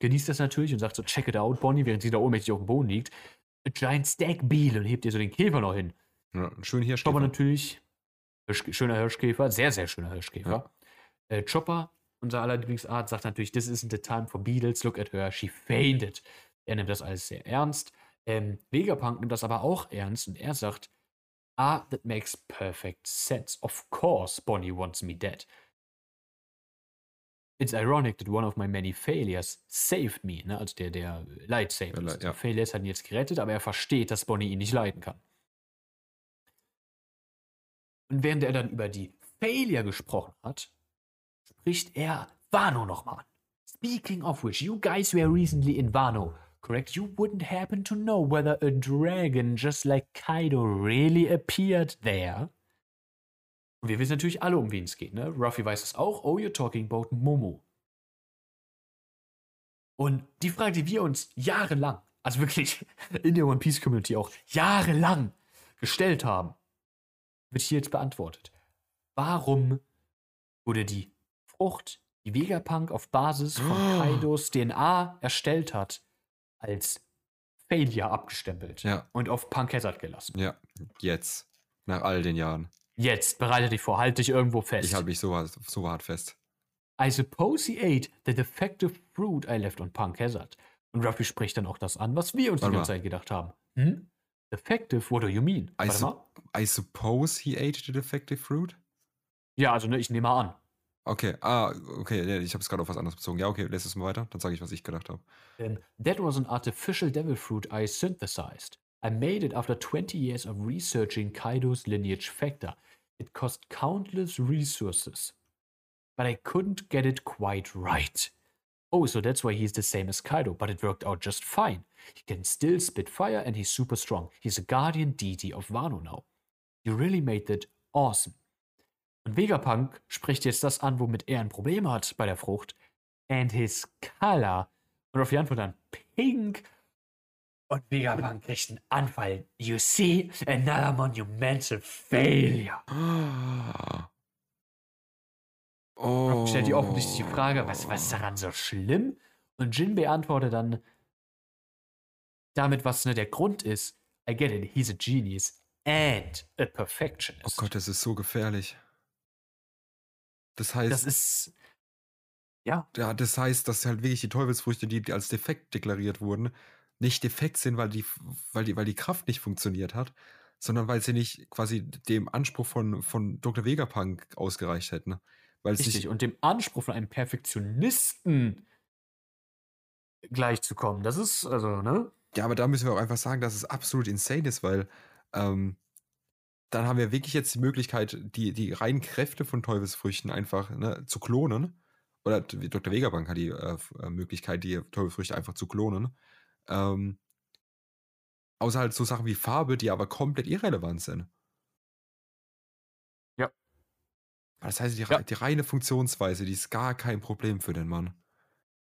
genießt das natürlich und sagt so, check it out, Bonnie, während sie da ohnmächtig auf dem Boden liegt. A giant stack Beal und hebt ihr so den Käfer noch hin. ja. Schön hier Chopper natürlich, schöner Hirschkäfer, sehr, sehr schöner Hirschkäfer. Äh, Chopper, unser aller Lieblingsart, sagt natürlich, this isn't the time for Beatles, look at her, she fainted. Er nimmt das alles sehr ernst. Ähm, Vegapunk nimmt das aber auch ernst und er sagt, ah, that makes perfect sense. Of course, Bonnie wants me dead. It's ironic that one of my many failures saved me. Ne? Also der, der Light- Also ja. Die Failures hat ihn jetzt gerettet, aber er versteht, dass Bonnie ihn nicht leiden kann. Und während er dann über die Failure gesprochen hat, spricht er Wano nochmal an. Speaking of which, you guys were recently in Wano, correct? You wouldn't happen to know whether a dragon just like Kaido really appeared there? Und wir wissen natürlich alle, um wen es geht, ne? Ruffy weiß es auch. Oh, you're talking about Momo. Und die Frage, die wir uns jahrelang, also wirklich <laughs> in der One Piece Community auch jahrelang gestellt haben, wird hier jetzt beantwortet. Warum wurde die Frucht, die Vegapunk auf Basis von Oh. Kaidos DNA erstellt hat, als Failure abgestempelt Ja, und auf Punk Hazard gelassen. ja, jetzt. Nach all den Jahren. Jetzt, bereite dich vor, halt dich irgendwo fest. Ich halte mich so, hart- so hart fest. I suppose he ate the defective fruit I left on Punk Hazard. Und Ruffy spricht dann auch das an, was wir uns Warte die ganze mal. Zeit gedacht haben. Hm? Defective? What do you mean? I Warte su- mal. I suppose he ate the defective fruit? Ja, also ne, ich nehme mal an. Okay, ah, okay, ich habe es gerade auf was anderes bezogen. Ja, okay, lässt es mal weiter, dann sage ich, was ich gedacht habe. That was an artificial devil fruit I synthesized. I made it after 20 years of researching Kaido's lineage factor. It cost countless resources. But I couldn't get it quite right. Oh, so that's why he's the same as Kaido, but it worked out just fine. He can still spit fire and he's super strong. He's a guardian deity of Wano now. You really made that awesome. Und Vegapunk spricht jetzt das an, womit er ein Problem hat bei der Frucht. And his color. Und auf die Antwort dann pink. Und Vegapunk kriegt einen Anfall. You see, another monumental failure. <gasps> Oh. Rock stellt die offensichtliche Frage, was, was ist daran so schlimm? Und Jin beantwortet dann damit, was ne, der Grund ist. I get it, he's a genius and a Oh perfectionist. Gott, das ist so gefährlich. Das heißt, das ist. Ja, ja, das heißt, dass halt wirklich die Teufelsfrüchte, die als defekt deklariert wurden, nicht defekt sind, weil die, weil die, weil die Kraft nicht funktioniert hat, sondern weil sie nicht quasi dem Anspruch von, von Dr. Vegapunk ausgereicht hätten. Weil es richtig. Und dem Anspruch von einem Perfektionisten gleichzukommen, das ist, also, ne? ja, aber da müssen wir auch einfach sagen, dass es absolut insane ist, weil ähm, dann haben wir wirklich jetzt die Möglichkeit, die, die reinen Kräfte von Teufelsfrüchten einfach ne, zu klonen. Oder Dr. Vegapunk hat die äh, äh, Möglichkeit, die Teufelsfrüchte einfach zu klonen. Ähm, außer halt so Sachen wie Farbe, die aber komplett irrelevant sind. Ja. Das heißt, die, Ja. die reine Funktionsweise, die ist gar kein Problem für den Mann.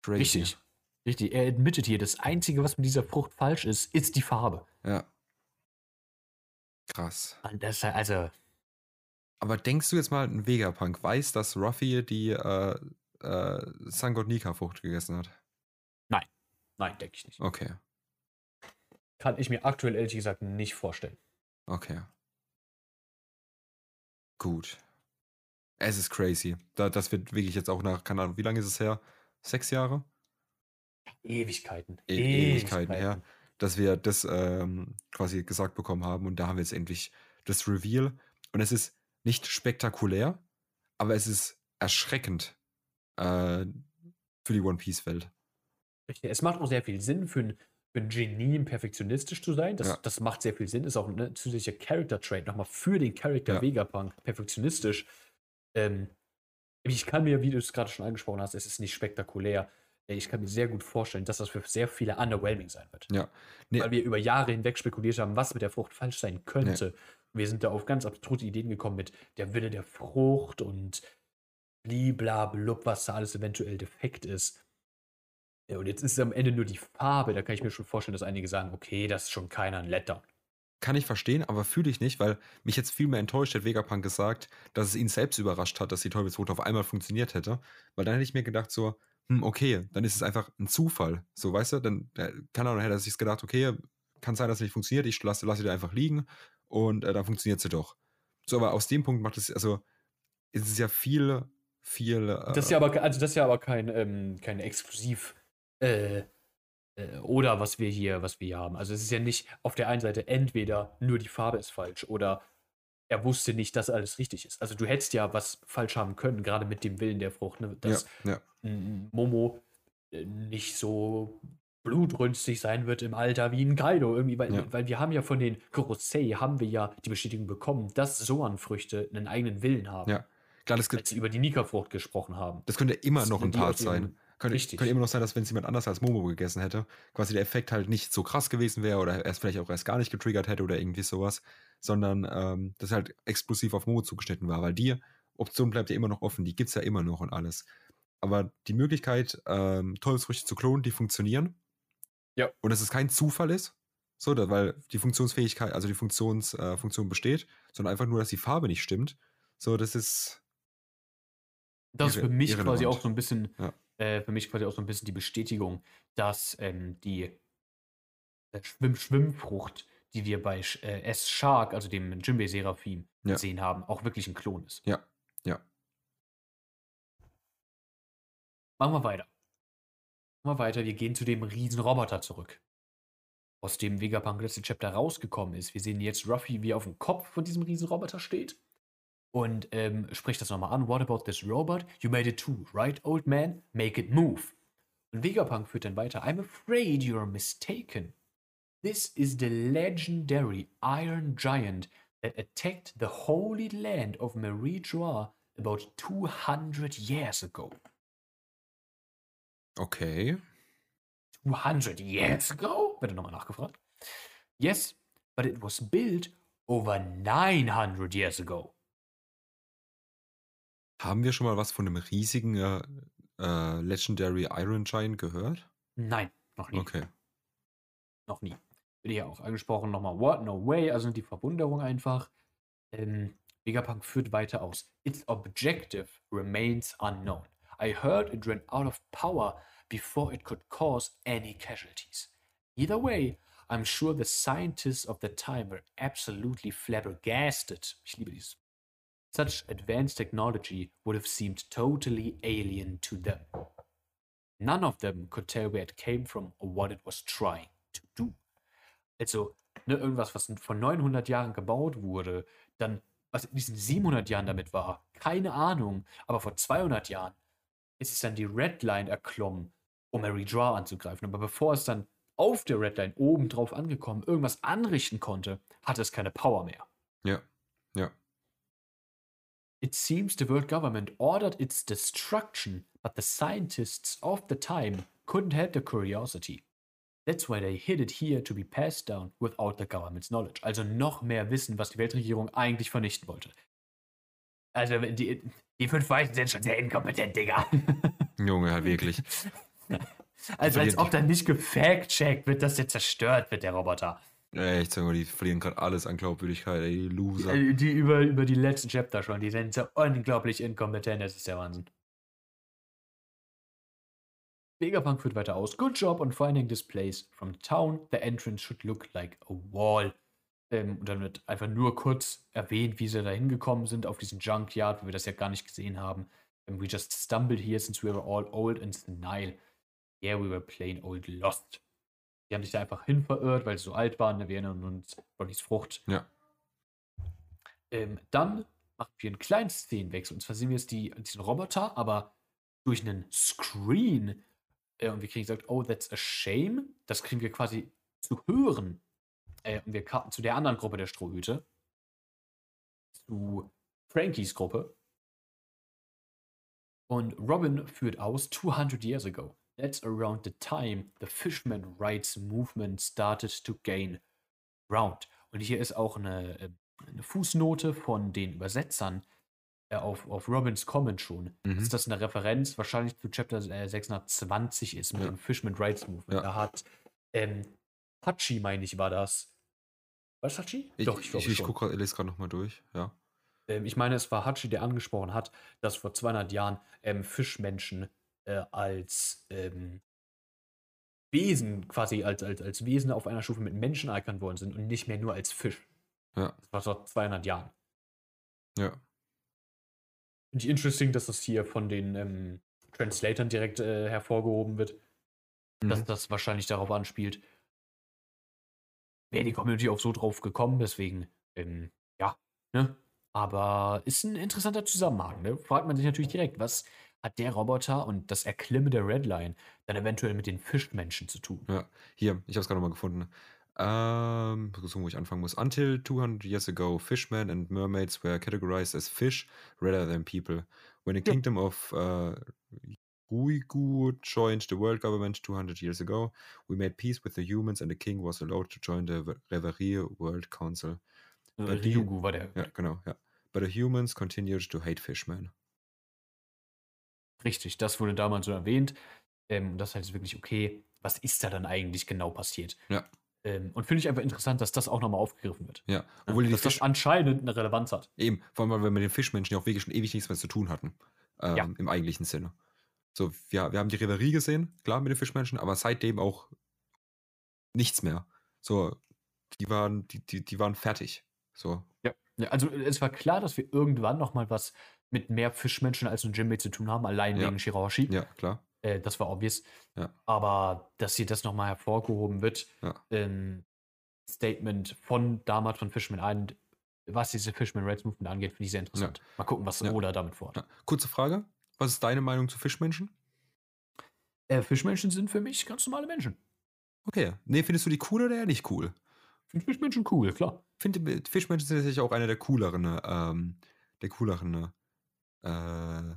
Crazy. Richtig. Richtig. Er admittet hier, das Einzige, was mit dieser Frucht falsch ist, ist die Farbe. Ja. Krass. Und das, also, Aber denkst du jetzt mal, ein Vegapunk weiß, dass Ruffy die äh, äh, Sangot Nika-Frucht gegessen hat? nein, denke ich nicht. Okay, Kann ich mir aktuell ehrlich gesagt nicht vorstellen. okay. Gut. Es ist crazy. Da, das wird wirklich jetzt auch nach, keine Ahnung, wie lange ist es her? Sechs Jahre? Ewigkeiten. E Ewigkeiten her, dass wir das ähm, quasi gesagt bekommen haben. Und da haben wir jetzt endlich das Reveal. Und es ist nicht spektakulär, aber es ist erschreckend äh, für die One Piece-Welt. Richtig. Es macht auch sehr viel Sinn für ein, für ein Genie, perfektionistisch zu sein. Das, Ja. das macht sehr viel Sinn. Ist auch ein zusätzlicher Character-Trait nochmal für den Charakter Ja. Vegapunk, perfektionistisch. Ähm, ich kann mir, wie du es gerade schon angesprochen hast, es ist nicht spektakulär. Ich kann mir sehr gut vorstellen, dass das für sehr viele underwhelming sein wird. Ja. Nee, Weil wir über Jahre hinweg spekuliert haben, was mit der Frucht falsch sein könnte. Wir sind da auf ganz abstruse Ideen gekommen mit der Wille der Frucht und bliblablub, was da alles eventuell defekt ist. Ja, und jetzt ist es am Ende nur die Farbe. Da kann ich mir schon vorstellen, dass einige sagen, okay, das ist schon keiner ein Letdown. Kann ich verstehen, aber fühle ich nicht, weil mich jetzt viel mehr enttäuscht hat Vegapunk gesagt, dass es ihn selbst überrascht hat, dass die Teufelsfrucht auf einmal funktioniert hätte. Weil dann hätte ich mir gedacht, so, hm, okay, dann ist es einfach ein Zufall. So, weißt du, dann, äh, keine Ahnung, hätte er sich gedacht, okay, kann sein, dass es nicht funktioniert, ich lasse, lasse die einfach liegen und äh, dann funktioniert sie doch. So, aber aus dem Punkt macht es, also, ist es ja viel, viel. Äh, Das ist ja aber, also das ist ja aber kein, ähm, kein Exklusiv äh, äh, oder was wir hier, was wir hier haben. Also es ist ja nicht auf der einen Seite entweder nur die Farbe ist falsch oder er wusste nicht, dass alles richtig ist. Also du hättest ja was falsch haben können, gerade mit dem Willen der Frucht, ne? dass ja, ja. ein Momo äh, nicht so blutrünstig sein wird im Alter wie ein Kaido irgendwie, weil, Ja. weil wir haben ja von den Kurosei haben wir ja die Bestätigung bekommen, dass Soan-Früchte einen eigenen Willen haben, Ja. Klar, das, als sie über die Nika-Frucht gesprochen haben. das könnte immer Das noch ein Part sein. Könnte, Richtig. könnte immer noch sein, dass wenn es jemand anders als Momo gegessen hätte, quasi der Effekt halt nicht so krass gewesen wäre oder er es vielleicht auch erst gar nicht getriggert hätte oder irgendwie sowas, sondern ähm, das halt explosiv auf Momo zugeschnitten war, weil die Option bleibt ja immer noch offen, die gibt es ja immer noch und alles. Aber die Möglichkeit, ähm, Teufelsfrüchte zu klonen, die funktionieren. Ja. Und dass es kein Zufall ist, so, weil die Funktionsfähigkeit, also die Funktions, äh, Funktion besteht, sondern einfach nur, dass die Farbe nicht stimmt. So, das ist Das ist für mich quasi irrelevant. auch so ein bisschen, Ja. Äh, für mich quasi auch so ein bisschen die Bestätigung, dass ähm, die äh, Schwimm Schwimmfrucht, die wir bei äh, S. Shark, also dem Jimbei Seraphim, Ja. gesehen haben, auch wirklich ein Klon ist. Ja, ja. Machen wir weiter. Machen wir weiter. Wir gehen zu dem Riesenroboter zurück. Aus dem Vegapunk letzte Chapter rausgekommen ist. Wir sehen jetzt Ruffy, wie er auf dem Kopf von diesem Riesenroboter steht. Und ähm, spricht das nochmal an. What about this robot? You made it too, right, old man? Make it move. Und Vegapunk führt dann weiter. I'm afraid you're mistaken. This is the legendary Iron Giant that attacked the holy land of Marie Joie about 200 years ago. Okay. 200 years ago? Wird er nochmal nachgefragt. Yes, but it was built over 900 years ago. Haben wir schon mal was von einem riesigen äh, äh, Legendary Iron Giant gehört? Nein, noch nie. Okay. Noch nie. Wird hier auch angesprochen nochmal, what? No way. Also die Verwunderung einfach. Ähm, Vegapunk führt weiter aus. Its objective remains unknown. I heard it ran out of power before it could cause any casualties. Either way, I'm sure the scientists of the time were absolutely flabbergasted. Ich liebe dieses. Such advanced technology would have seemed totally alien to them. None of them could tell where it came from or what it was trying to do. Also, ne, irgendwas, was vor 900 Jahren gebaut wurde, dann, was in diesen 700 Jahren damit war, keine Ahnung, aber vor 200 Jahren ist es dann die Redline erklommen, um Mary Draw anzugreifen. Aber bevor es dann auf der Redline oben drauf angekommen irgendwas anrichten konnte, hatte es keine Power mehr. Ja. Ja. It seems the world government ordered its destruction, but the scientists of the time couldn't help their curiosity. That's why they hid it here to be passed down without the government's knowledge. Also noch mehr Wissen, was die Weltregierung eigentlich vernichten wollte. Also die, die fünf Weißen sind schon sehr inkompetent, Digga. <laughs> Junge, ja, wirklich. <laughs> also als ob da nicht gefact-checkt wird, dass der zerstört wird, der Roboter. Echt, sag mal, die verlieren gerade alles an Glaubwürdigkeit, ey, die Loser. Äh, Die über, über die letzten Chapter schon, die sind so unglaublich inkompetent, das ist der Wahnsinn. Vegapunk führt weiter aus. Good job on finding this place. From town, the entrance should look like a wall. Ähm, und dann wird einfach nur kurz erwähnt, wie sie da hingekommen sind auf diesen Junkyard, wo wir das ja gar nicht gesehen haben. And we just stumbled here since we were all old and senile. Yeah, we were plain old lost. Die haben sich da einfach hin verirrt, weil sie so alt waren. Wir erinnern uns Bonnys Frucht. Ja. Ähm, dann machen wir einen kleinen Szenenwechsel. Und zwar sehen wir jetzt die, diesen Roboter, aber durch einen Screen. Äh, und wir kriegen gesagt, oh, that's a shame. Das kriegen wir quasi zu hören. Äh, und wir karten zu der anderen Gruppe der Strohhüte. Zu Frankies Gruppe. Und Robin führt aus 200 years ago. That's around the time the Fishman Rights Movement started to gain ground. Und hier ist auch eine, äh, eine Fußnote von den Übersetzern äh, auf, auf Robins Comment schon, Mhm. dass das eine Referenz wahrscheinlich zu Chapter äh, 620 ist mit Ja. dem Fishman Rights Movement. Ja. Da hat ähm, Hachi, meine ich, war das. War das Hachi? Ich, Doch, ich, glaube ich, ich schon. guck grad, lese gerade nochmal durch, ja. Ähm, ich meine, es war Hachi, der angesprochen hat, dass vor 200 Jahren ähm, Fischmenschen äh, als ähm, Wesen, quasi als, als, als Wesen auf einer Stufe mit Menschen erkannt worden sind und nicht mehr nur als Fisch. Ja. Das war vor 200 Jahren. Ja. Finde ich interesting, dass das hier von den ähm, Translatoren direkt äh, hervorgehoben wird, dass Mhm. das wahrscheinlich darauf anspielt. Wäre die Community auch so drauf gekommen, deswegen, ähm, ja, ne? Aber ist ein interessanter Zusammenhang, ne? Fragt man sich natürlich direkt, was hat der Roboter und das Erklimmen der Redline dann eventuell mit den Fischmenschen zu tun? Ja, hier, ich habe es gerade nochmal gefunden. Ähm, so, wo ich anfangen muss. Until 200 years ago, fishmen and mermaids were categorized as fish rather than people. When the Ja. kingdom of uh, Uigu joined the world government 200 years ago, we made peace with the humans and the king was allowed to join the Reverie World Council. Ryugu war der. Ja, genau, ja. But the humans continued to hate fishmen. Richtig, das wurde damals so erwähnt. Ähm, das heißt wirklich, okay, was ist da dann eigentlich genau passiert? Ja. Ähm, und finde ich einfach interessant, dass das auch nochmal aufgegriffen wird. Ja, obwohl die dass Fisch, das anscheinend eine Relevanz hat. eben, vor allem, weil wir mit den Fischmenschen ja auch wirklich schon ewig nichts mehr zu tun hatten. ähm, Ja. im eigentlichen Sinne. So, wir, wir haben die Reverie gesehen, klar, mit den Fischmenschen, aber seitdem auch nichts mehr. So, die waren, die, die, die waren fertig. So, Ja. ja. Also es war klar, dass wir irgendwann noch mal was mit mehr Fischmenschen als ein Jinbei zu tun haben, allein Ja. wegen Shirahoshi. ja, klar. Äh, das war obvious. Ja. Aber dass hier das noch mal hervorgehoben wird, Ja. ähm, Statement von damals von Fishman Island, was diese Fishman Reds Movement angeht, finde ich sehr interessant. Mal gucken, was. Oda damit vorhat. Kurze Frage. Was ist deine Meinung zu Fischmenschen? Äh, Fischmenschen sind für mich ganz normale Menschen. Okay. Nee, findest du die cool oder eher nicht cool? Finde Fischmenschen cool, klar. finde, Fischmenschen sind tatsächlich auch einer der cooleren, ähm, der cooleren äh,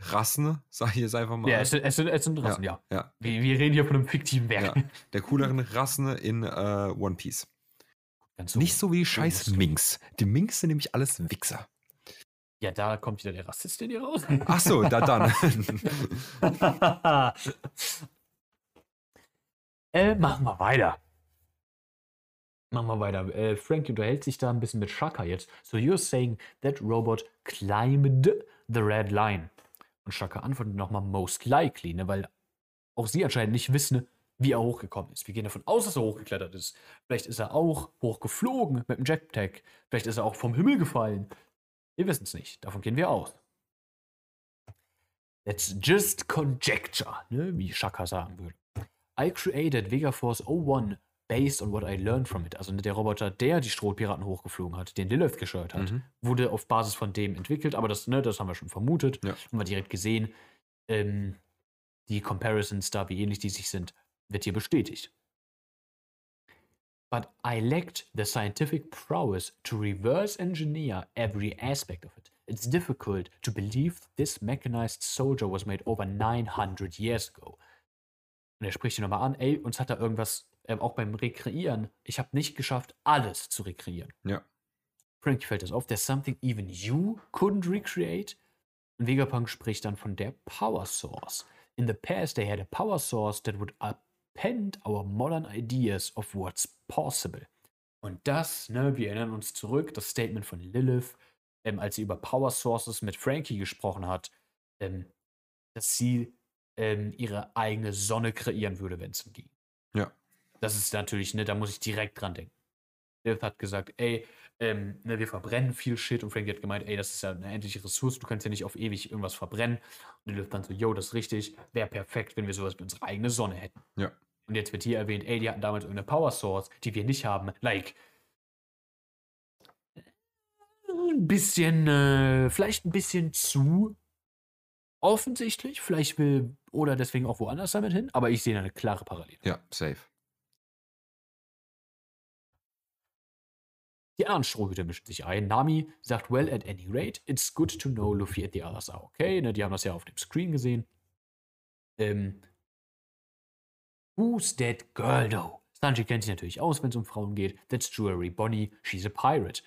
Rassen, <laughs> sag ich jetzt einfach mal. Ja, es sind, es sind, es sind Rassen, ja. ja, Wir, wir reden hier von einem fiktiven Werk. ja, der cooleren Rassen in äh, One Piece. Ganz Nicht so wie die scheiß. Minks. Die Minks sind nämlich alles Wichser. Ja, da kommt wieder der Rassist in dir raus. Ach so, da dann. <laughs> äh, machen wir weiter. Machen wir weiter. Äh, Frankie unterhält sich da ein bisschen mit Shaka jetzt. So you're saying that robot climbed the red line. Und Shaka antwortet nochmal most likely, ne, weil auch sie anscheinend nicht wissen, wie er hochgekommen ist. Wir gehen davon aus, dass er hochgeklettert ist. Vielleicht ist er auch hochgeflogen mit dem Jetpack. Vielleicht ist er auch vom Himmel gefallen. Wir wissen es nicht. Davon gehen wir aus. That's just conjecture, ne, wie Shaka sagen würde. I created Vegaforce 01 based on what I learned from it. Also der Roboter, der die Strohpiraten hochgeflogen hat, den Lilith gesteuert hat, Mhm. wurde auf Basis von dem entwickelt, aber das, ne, das haben wir schon vermutet, Ja. haben wir direkt gesehen. Ähm, die Comparisons da, wie ähnlich die sich sind, wird hier bestätigt. But I lacked the scientific prowess to reverse engineer every aspect of it. It's difficult to believe this mechanized soldier was made over 900 years ago. Und er spricht ihn nochmal an, ey, uns hat da irgendwas, ähm, auch beim Rekreieren, ich habe nicht geschafft, alles zu rekreieren. ja. Frankie fällt das auf, there's something even you couldn't recreate. Und Vegapunk spricht dann von der Power Source. In the past, they had a power source that would append our modern ideas of what's possible. Und das, ne, wir erinnern uns zurück, das Statement von Lilith, ähm, als sie über Power Sources mit Frankie gesprochen hat, ähm, dass sie ähm, ihre eigene Sonne kreieren würde, wenn es ging. Ja. Das ist natürlich, ne, da muss ich direkt dran denken. Lilith hat gesagt, ey, ähm, ne, wir verbrennen viel Shit und Frankie hat gemeint, ey, das ist ja eine endliche Ressource, du kannst ja nicht auf ewig irgendwas verbrennen. Und Lilith dann so, yo, das ist richtig, wäre perfekt, wenn wir sowas wie unsere eigene Sonne hätten. Ja. Und jetzt wird hier erwähnt, ey, die hatten damals irgendeine Power Source, die wir nicht haben. Like, ein bisschen, äh, vielleicht ein bisschen zu offensichtlich. Vielleicht will oder deswegen auch woanders damit hin, aber ich sehe da eine klare Parallele. Ja, safe. Die anderen Strohhüter mischen sich ein. Nami sagt, well, at any rate, it's good to know Luffy and the others are okay. Ne, die haben das ja auf dem Screen gesehen. Ähm, Who's that girl though? Sanji kennt sich natürlich aus, wenn es um Frauen geht. That's Jewelry Bonnie, she's a pirate.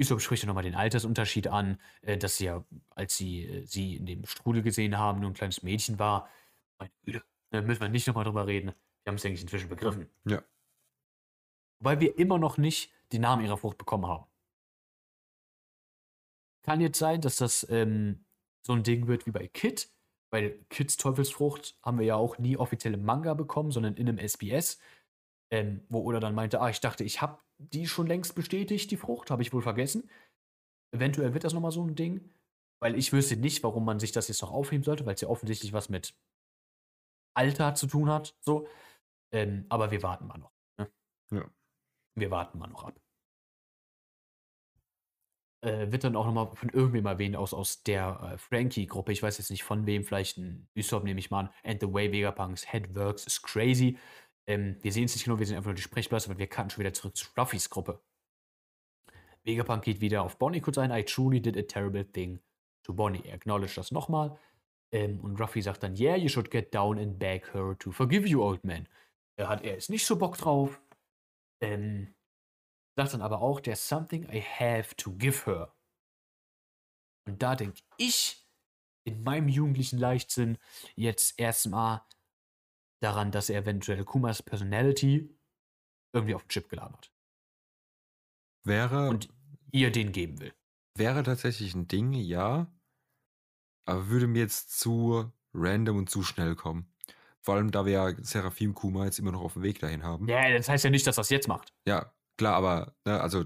Usopp spricht ja nochmal den Altersunterschied an, äh, dass sie ja, als sie äh, sie in dem Strudel gesehen haben, nur ein kleines Mädchen war. Meine Güte, da müssen wir nicht nochmal drüber reden. Wir haben es eigentlich inzwischen begriffen. Ja. Weil wir immer noch nicht den Namen ihrer Frucht bekommen haben. Kann jetzt sein, dass das ähm, so ein Ding wird wie bei Kid. Bei Kids Teufelsfrucht haben wir ja auch nie offiziell im Manga bekommen, sondern in einem SBS. Ähm, wo Oda dann meinte, ah, ich dachte, ich habe die schon längst bestätigt, die Frucht, habe ich wohl vergessen. Eventuell wird das nochmal so ein Ding, weil ich wüsste nicht, warum man sich das jetzt noch aufheben sollte, weil es ja offensichtlich was mit Alter zu tun hat, so. Ähm, aber wir warten mal noch. Ne? Ja. Wir warten mal noch ab. Äh, wird dann auch nochmal von irgendwem erwähnt aus, aus der äh, Frankie-Gruppe. Ich weiß jetzt nicht von wem, vielleicht ein Usopp nehme ich mal an. And the way Vegapunks head works is crazy. Ähm, wir sehen es nicht genau, wir sehen einfach nur die Sprechblase, weil wir kannten schon wieder zurück zu Ruffys Gruppe. Vegapunk geht wieder auf Bonnie kurz ein. I truly did a terrible thing to Bonnie. Er acknowledged das nochmal. Ähm, und Ruffy sagt dann, yeah, you should get down and beg her to forgive you, old man. Er hat er ist nicht so Bock drauf. Ähm, sagt dann aber auch, there's something I have to give her. Und da denke ich in meinem jugendlichen Leichtsinn jetzt erstmal daran, dass er eventuell Kumas Personality irgendwie auf den Chip geladen hat Wäre, und ihr den geben will. wäre tatsächlich ein Ding, ja. Aber würde mir jetzt zu random und zu schnell kommen. Vor allem, da wir ja Seraphim Kuma jetzt immer noch auf dem Weg dahin haben. Ja, das heißt ja nicht, dass das jetzt macht. Ja, klar, aber, ne, also,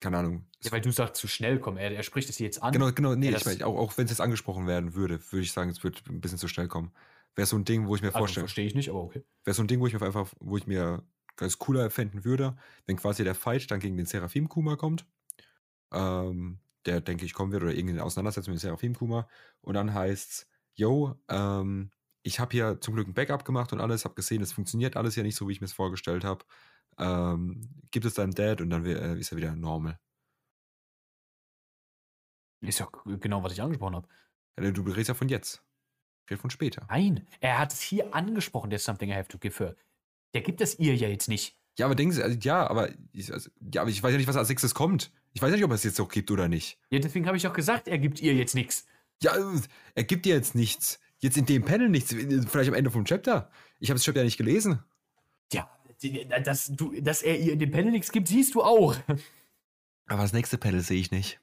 keine Ahnung. Ja, weil du sagst, zu schnell kommen. Er, er spricht es jetzt an. Genau, genau, nee, Ja, ich meine, auch, auch wenn es jetzt angesprochen werden würde, würde ich sagen, es wird ein bisschen zu schnell kommen. Wäre so ein Ding, wo ich mir also, vorstelle, verstehe ich nicht, aber okay. wäre so ein Ding, wo ich mir einfach, wo ich mir ganz cooler fänden würde, wenn quasi der Fight dann gegen den Seraphim Kuma kommt. Ähm, der, denke ich, kommen wird, oder irgendeine Auseinandersetzung mit dem Seraphim Kuma. Und dann heißt's, yo, ähm, ich habe hier zum Glück ein Backup gemacht und alles, habe gesehen, es funktioniert alles ja nicht so, wie ich mir es vorgestellt habe. Ähm, gibt es deinem Dad und dann äh, ist er wieder normal. Ist ja genau, was ich angesprochen habe. Ja, Du redest ja von jetzt. Ich rede von später. Nein, er hat es hier angesprochen, there's something I have to give her. Der gibt es ihr ja jetzt nicht. Ja, aber denken Sie, also, ja, aber ich, also, ja, aber ich weiß ja nicht, was als nächstes kommt. Ich weiß ja nicht, ob es jetzt noch gibt oder nicht. Ja, deswegen habe ich auch gesagt, er gibt ihr jetzt nichts. Ja, äh, er gibt dir jetzt nichts. Jetzt in dem Panel nichts. Vielleicht am Ende vom Chapter. Ich habe das Chapter ja nicht gelesen. Ja, dass, du, dass er ihr in dem Panel nichts gibt, siehst du auch. Aber das nächste Panel sehe ich nicht.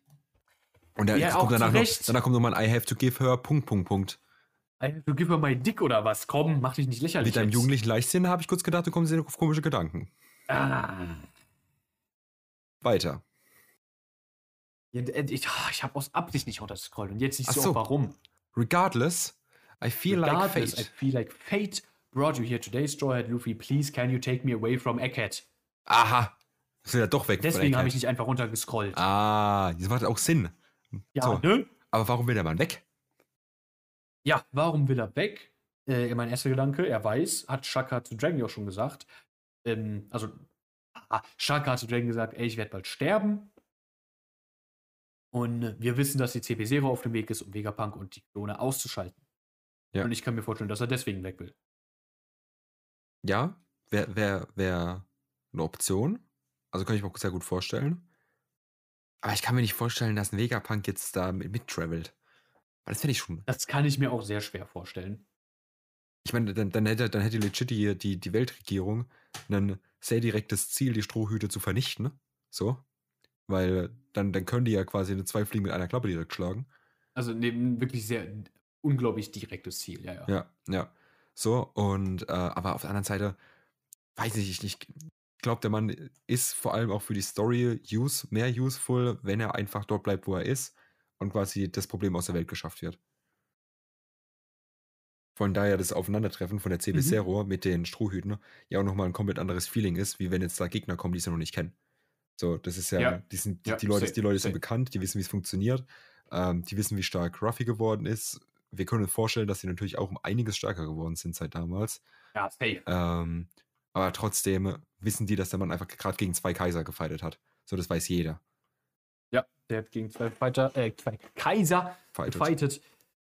Und dann Ja, kommt danach noch, danach kommt nochmal ein I have to give her, Punkt, Punkt, Punkt. Du gib mir mal Dick oder was? Komm, mach dich nicht lächerlich. Mit deinem jetzt. jugendlichen Leichtsinn habe ich kurz gedacht, du kommst dir auf komische Gedanken. Ah. Weiter. Ja, äh, ich ah, ich habe aus Absicht nicht runterscrollt und jetzt siehst Ach du so. auch warum. Regardless, I feel like I fate. feel like fate brought you here today, Straw Hat Luffy. Please, can you take me away from Egghead? Aha. Ist ja doch weg. Deswegen habe ich nicht einfach runtergescrollt. Ah, das macht auch Sinn. ja, so. ne? Aber warum will der Mann weg? Ja, warum will er weg? Äh, mein erster Gedanke, er weiß, hat Shaka zu Dragon ja auch schon gesagt. Ähm, also, ah, Shaka hat zu Dragon gesagt, ey, ich werde bald sterben. Und wir wissen, dass die CP0 auf dem Weg ist, um Vegapunk und die Klone auszuschalten. Ja. Und ich kann mir vorstellen, dass er deswegen weg will. Ja, wäre wär, wär eine Option. Also kann ich mir auch sehr gut vorstellen. Aber ich kann mir nicht vorstellen, dass ein Vegapunk jetzt da mit, mittravelt. Weil das finde ich schon. Das kann ich mir auch sehr schwer vorstellen. Ich meine, dann, dann, hätte, dann hätte legit die, die, die Weltregierung ein sehr direktes Ziel, die Strohhüte zu vernichten. So. Weil dann, dann können die ja quasi eine zwei Fliegen mit einer Klappe direkt schlagen. Also neben wirklich sehr unglaublich direktes Ziel, ja, ja. Ja, ja. So, und äh, aber auf der anderen Seite, weiß ich nicht, ich glaube, der Mann ist vor allem auch für die Story use, mehr useful, wenn er einfach dort bleibt, wo er ist und quasi das Problem aus der Welt geschafft wird. Von daher das Aufeinandertreffen von der CB Mhm. Zero mit den Strohhüten ja auch nochmal ein komplett anderes Feeling ist, wie wenn jetzt da Gegner kommen, die sie noch nicht kennen. So, das ist ja, Ja. die, sind, die, Ja, die Leute, safe, die Leute sind bekannt, die wissen, wie es funktioniert, ähm, die wissen, wie stark Ruffy geworden ist. Wir können uns vorstellen, dass sie natürlich auch um einiges stärker geworden sind seit damals. Ja, safe. Ähm, aber trotzdem wissen die, dass der Mann einfach gerade gegen zwei Kaiser gefightet hat. So, das weiß jeder. Ja, der hat gegen zwei Fighter, äh, zwei Kaiser Fightet. gefightet,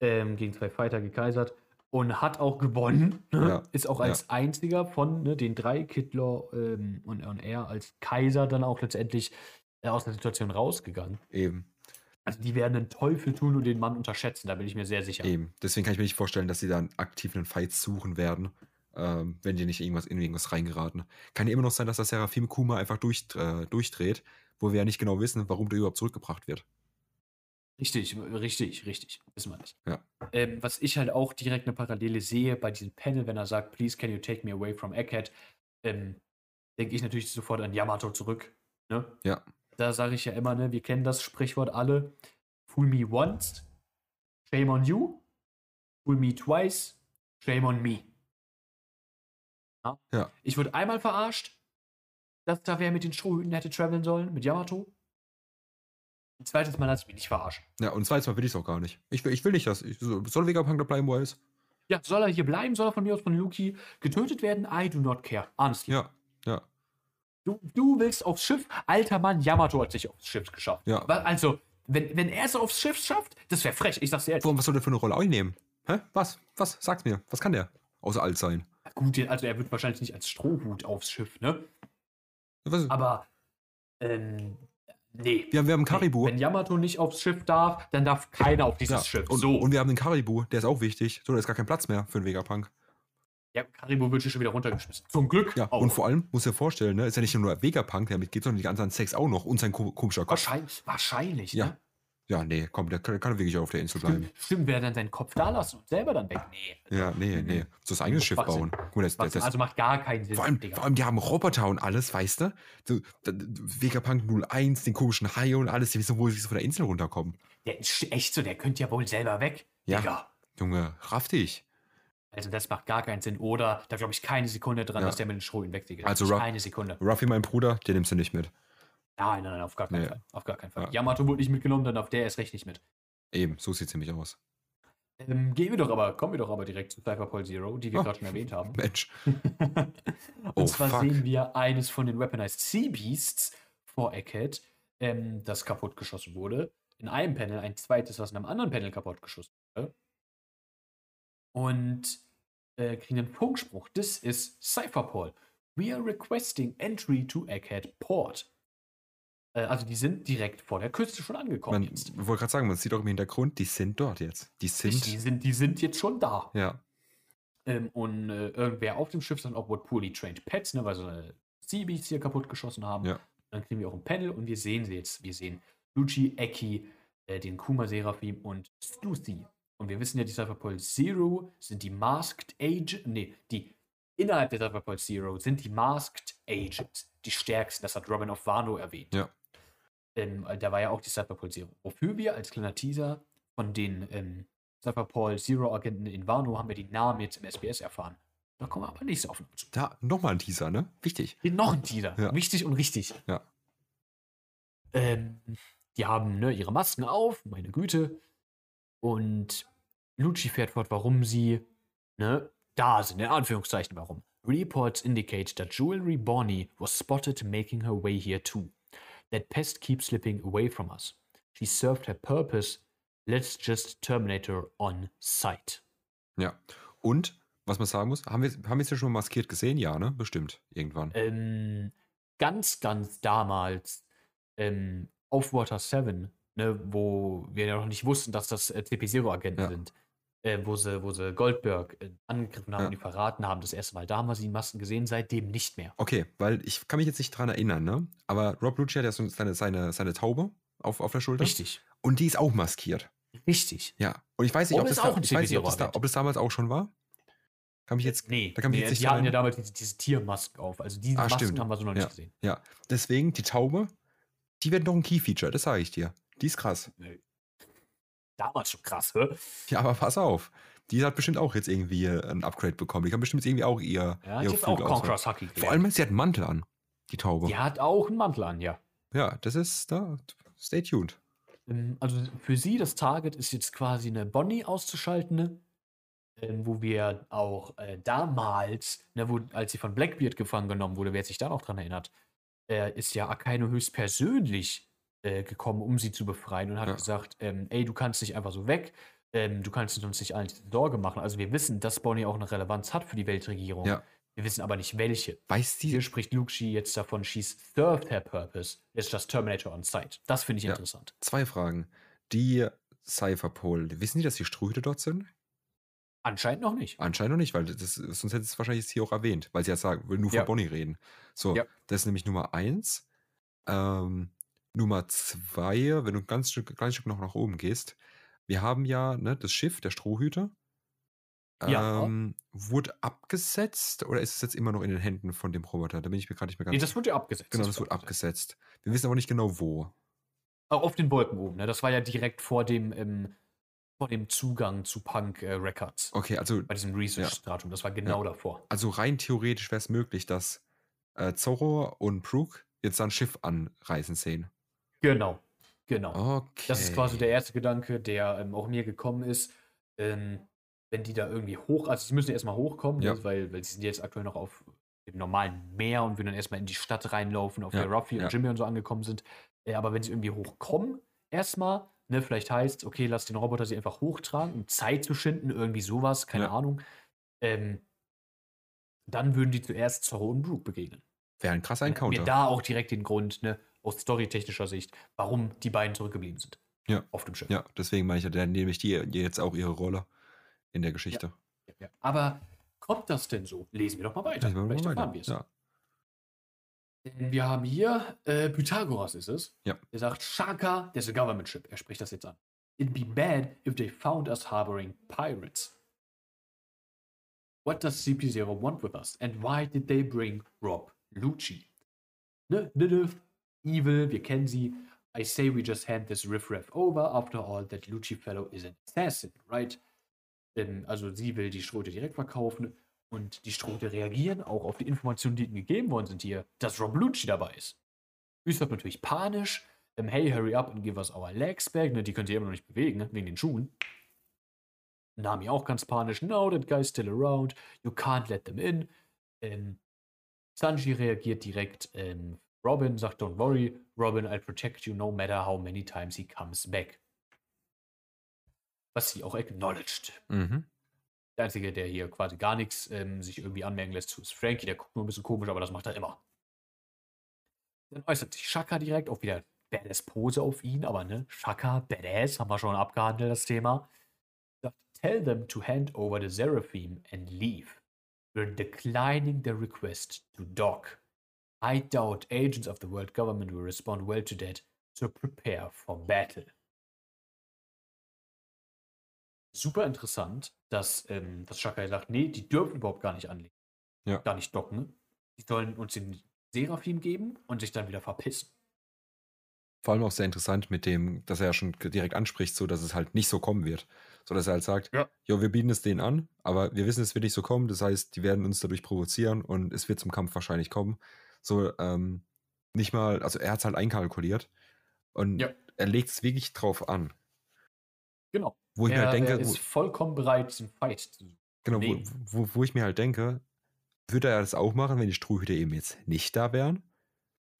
ähm, gegen zwei Fighter gekaisert und hat auch gewonnen. Ne? Ja, Ist auch als einziger von ne, den drei, Kidlaw ähm, und, und er als Kaiser dann auch letztendlich äh, aus der Situation rausgegangen. Eben, Also die werden einen Teufel tun und den Mann unterschätzen, da bin ich mir sehr sicher. eben. Deswegen kann ich mir nicht vorstellen, dass sie dann aktiv einen Fight suchen werden, ähm, wenn die nicht irgendwas in irgendwas reingeraten. Kann ja immer noch sein, dass das Seraphim Kuma einfach durch, äh, durchdreht, wo wir ja nicht genau wissen, warum der überhaupt zurückgebracht wird. Richtig, richtig, richtig. Wissen wir nicht. Ja. Ähm, was ich halt auch direkt eine Parallele sehe bei diesem Panel, wenn er sagt, please can you take me away from Egghead, ähm, denke ich natürlich sofort an Yamato zurück. Ne? Ja. Da sage ich ja immer, ne, wir kennen das Sprichwort alle. Fool me once, shame on you. Fool me twice, shame on me. Ja. Ja. Ich wurde einmal verarscht, dass da wer mit den Strohhüten hätte traveln sollen, mit Yamato. Ein zweites Mal lasse ich mich nicht verarschen. Ja, und zweites Mal will ich es auch gar nicht. Ich will, ich will nicht, dass. Ich, soll Vegapunk da bleiben, wo er ist? Ja, soll er hier bleiben? Soll er von mir aus von Luki getötet werden? I do not care. Honestly. Ja, ja. Du, du willst aufs Schiff? Alter Mann, Yamato hat sich aufs Schiff geschafft. Ja. Also, wenn, wenn er es aufs Schiff schafft, das wäre frech. Ich sag's dir ehrlich. Warum, was soll der für eine Rolle einnehmen? Hä? Was? Was? Sag's mir. Was kann der? Außer alt sein. Gut, also er wird wahrscheinlich nicht als Strohhut aufs Schiff, ne? Was? Aber, ähm, nee. Wir haben, wir haben einen Karibu. Wenn Yamato nicht aufs Schiff darf, dann darf keiner auf dieses Ja, Schiff. Und, so. und wir haben den Karibu, der ist auch wichtig. So, da ist gar kein Platz mehr für einen Vegapunk. Ja, Karibo wird hier schon wieder runtergeschmissen. Zum Glück. Ja, auch. und vor allem, muss dir vorstellen, ne, ist ja nicht nur Vegapunk, der mitgeht, sondern die ganzen Sex auch noch und sein ko komischer Kopf. wahrscheinlich, wahrscheinlich, Ja. ne? Ja, nee, komm, der kann, kann wirklich auf der Insel bleiben. Stimmt, wer dann seinen Kopf da lassen und selber dann weg? Nee. Ja, nee, nee. So das eigenes Schiff bauen. Mal, das, das, das, also macht gar keinen Sinn. vor, allem, vor allem, die haben Roboter und alles, weißt du? So, Vegapunk 01, den komischen Hai und alles, die wissen, wo sie von der Insel runterkommen. Der ist echt so, der könnte ja wohl selber weg. Ja. Digga. Junge, raff dich. Also das macht gar keinen Sinn. Oder da glaube ich keine Sekunde dran, Ja. dass der mit den Schrot weggeht. Also Ruff- keine Sekunde. Ruffy, mein Bruder, den nimmst du nicht mit. Nein, nein, nein, auf gar keinen Nee. Fall. Auf gar keinen Fall. Ja. Yamato wurde nicht mitgenommen, dann auf der erst recht nicht mit. Eben, so sieht's nämlich aus. Ähm, gehen wir doch aber, kommen wir doch aber direkt zu Cypherpol Zero, die wir Oh. gerade schon erwähnt haben. <laughs> Mensch. <laughs> Und Oh, zwar fuck. sehen wir eines von den Weaponized Sea Beasts vor Egghead, ähm, das kaputtgeschossen wurde. In einem Panel, ein zweites, was in einem anderen Panel kaputtgeschossen wurde. Und äh, kriegen einen Funkspruch. This is Cypherpol. We are requesting entry to Egghead Port. Äh, also die sind direkt vor der Küste schon angekommen Man jetzt. wollte gerade sagen, man sieht auch im Hintergrund, die sind dort jetzt. Die sind. Die sind, die sind jetzt schon da. Ja, Ähm, und äh, irgendwer auf dem Schiff sind auch wohl poorly trained Pets, ne, weil so eine Sea Beasts hier kaputt geschossen haben. Ja. Dann kriegen wir auch ein Panel und wir sehen sie jetzt. Wir sehen Lucci, Eki, äh, den Kuma Seraphim und Stuthi. Und wir wissen ja, die Cypherpol Zero sind die Masked Age, nee, die innerhalb der Cypherpol Zero sind die Masked Agents, die stärksten. Das hat Robin of Wano erwähnt. Ja. Ähm, da war ja auch die Cypherpol Zero. Wofür wir als kleiner Teaser von den ähm, Cypherpol Zero Agenten in Wano haben wir die Namen jetzt im SBS erfahren. Da kommen wir aber nicht so auf zu. da nochmal ein Teaser, ne? Wichtig. Hier noch ein Teaser. Ja. Wichtig und richtig. Ja. Ähm, die haben ne, ihre Masken auf, meine Güte. Und Lucci fährt fort, warum sie ne, da sind, in Anführungszeichen warum. Reports indicate that Jewelry Bonnie was spotted making her way here too. That pest keeps slipping away from us. She served her purpose. Let's just terminate her on sight. Ja. Und, was man sagen muss, haben wir, haben wir sie schon maskiert gesehen? Ja, ne? Bestimmt. Irgendwann. ähm, ganz, ganz damals ähm, auf Water 7, ne, wo wir ja noch nicht wussten, dass das äh, CP0-Agenten Ja. sind, äh, wo, sie, wo sie Goldberg äh, angegriffen haben Ja. und die verraten haben, das erste Mal. Da haben wir sie in Masken gesehen, seitdem nicht mehr. Okay, weil ich kann mich jetzt nicht dran erinnern, ne? Aber Rob Lucci hat ja so seine, seine, seine Taube auf, auf der Schulter. Richtig, Und die ist auch maskiert. richtig. Ja. Und ich weiß nicht, ob das, da, auch ein ich weiß nicht, ob, das da, CP0-Agent. ob das damals auch schon war. Kann mich jetzt. Nee, da kann mich nee jetzt nicht die hatten ja damals diese, diese Tiermasken auf. Also diese Ah, Masken stimmt. haben wir so noch nicht Ja. gesehen. Ja. Deswegen, die Taube, die wird noch ein Key-Feature, das sage ich dir. Die ist krass. Damals schon krass, hä? Ja, aber pass auf. Die hat bestimmt auch jetzt irgendwie ein Upgrade bekommen. Die kann bestimmt jetzt irgendwie auch ihr. Ja, ihre die hat auch. Conqueror's Haki Vor allem, sie hat einen Mantel an. Die Taube. Die hat auch einen Mantel an, ja. Ja, das ist da. Stay tuned. Ähm, Also für sie, das Target ist jetzt quasi eine Bonnie auszuschalten, ähm, wo wir auch äh, damals, ne, wo, als sie von Blackbeard gefangen genommen wurde, wer sich da noch dran erinnert, äh, ist ja Akainu höchstpersönlich äh, gekommen, um sie zu befreien und hat Ja. gesagt, ähm, ey, du kannst nicht einfach so weg, ähm, du kannst uns nicht allen Sorge machen. Also wir wissen, dass Bonnie auch eine Relevanz hat für die Weltregierung. Ja. Wir wissen aber nicht welche. Weiß die. Hier spricht Lucci jetzt davon, she's served her purpose, it's just Terminator on site. Das finde ich Ja. interessant. Zwei Fragen. Die Cypherpol, wissen die, dass die Strohhüte dort sind? Anscheinend noch nicht. Anscheinend noch nicht, weil das, sonst hätte es wahrscheinlich hier auch erwähnt, weil sie ja sagen, will nur Ja. von Bonnie reden. So, Ja. das ist nämlich Nummer eins. Ähm, Nummer zwei, wenn du ein ganz Stück, kleines Stück noch nach oben gehst, wir haben ja ne, das Schiff, der Strohhüter. Ja. Ähm, wurde abgesetzt oder ist es jetzt immer noch in den Händen von dem Roboter? Da bin ich mir gerade nicht mehr ganz Nee, das wurde ja abgesetzt. Genau, das wurde abgesetzt. Wir wissen aber nicht genau wo. Auch auf den Wolken oben. Ne? Das war ja direkt vor dem, ähm, vor dem Zugang zu Punk äh, Records. Okay, also, Bei diesem Research-Stratum. Das war genau davor. also rein theoretisch wäre es möglich, dass äh, Zorro und Brooke jetzt ein Schiff anreisen sehen. Genau. Genau. Okay. Das ist quasi der erste Gedanke, der ähm, auch mir gekommen ist. Ähm, wenn die da irgendwie hoch, also sie müssen ja erstmal hochkommen, Ja. ne, weil, weil sie sind jetzt aktuell noch auf dem normalen Meer und würden dann erstmal in die Stadt reinlaufen, auf Ja, der Ruffy ja. und Jimmy und so angekommen sind. Äh, aber wenn sie irgendwie hochkommen, erstmal, ne, vielleicht heißt, okay, lass den Roboter sie einfach hochtragen, um Zeit zu schinden, irgendwie sowas, keine Ja. Ahnung. Ähm, dann würden die zuerst Zorro und Brooke begegnen. Wäre ein krasser hätten Encounter. wir da auch direkt den Grund, ne, aus storytechnischer Sicht, warum die beiden zurückgeblieben sind. Ja. Auf dem Schiff. Ja, deswegen meine ich, ja, dann nehme ich die jetzt auch ihre Rolle in der Geschichte. Ja. Aber kommt das denn so? Lesen wir doch mal weiter. Mal Vielleicht weiter. erfahren wir es. Ja. Wir haben hier, äh, Pythagoras ist es. Ja. Der sagt, Shaka, there's a government ship. Er spricht das jetzt an. It'd be bad if they found us harboring pirates. What does CP0 want with us? And why did they bring Rob Lucci? Ne, Lilith, evil, wir kennen sie. I say we just hand this riffraff over. After all, that Lucci fellow is an assassin, right? Ähm, also sie will die Schrote direkt verkaufen und die Schrote reagieren auch auf die Informationen, die ihnen gegeben worden sind hier, dass Rob Lucci dabei ist. Ist natürlich panisch. Ähm, hey, hurry up and give us our legs back. Ne, die könnt ihr immer noch nicht bewegen, ne, wegen den Schuhen. Nami auch ganz panisch. No, that guy's still around. You can't let them in. Ähm, Sanji reagiert direkt. Ähm, Robin sagt, don't worry, Robin, I'll protect you no matter how many times he comes back. Was sie auch acknowledged. Mhm. Der Einzige, der hier quasi gar nichts ähm, sich irgendwie anmerken lässt, ist Frankie. Der guckt nur ein bisschen komisch, aber das macht er immer. Dann äußert sich Shaka direkt, auch wieder Badass Pose auf ihn, aber ne, Shaka, Badass, haben wir schon abgehandelt, das Thema. Sagt, Tell them to hand over the Seraphim and leave. We're declining the request to dock. I doubt agents of the world government will respond well to that, so prepare for battle. Super interessant, dass, ähm, dass Shaka sagt, nee, die dürfen überhaupt gar nicht anlegen. Ja. Gar nicht docken. Die sollen uns den Seraphim geben und sich dann wieder verpissen. Vor allem auch sehr interessant mit dem, dass er ja schon direkt anspricht, so dass es halt nicht so kommen wird. So dass er halt sagt, Ja. jo, wir bieten es denen an, aber wir wissen, es wird nicht so kommen. Das heißt, die werden uns dadurch provozieren und es wird zum Kampf wahrscheinlich kommen. So, ähm, nicht mal, also er hat es halt einkalkuliert und Ja. er legt es wirklich drauf an. Genau. Wo ich er, mir halt denke, er wo, ist vollkommen bereit, diesen Fight zu genau, wo, wo, wo ich mir halt denke, würde er das auch machen, wenn die Strohhüte eben jetzt nicht da wären?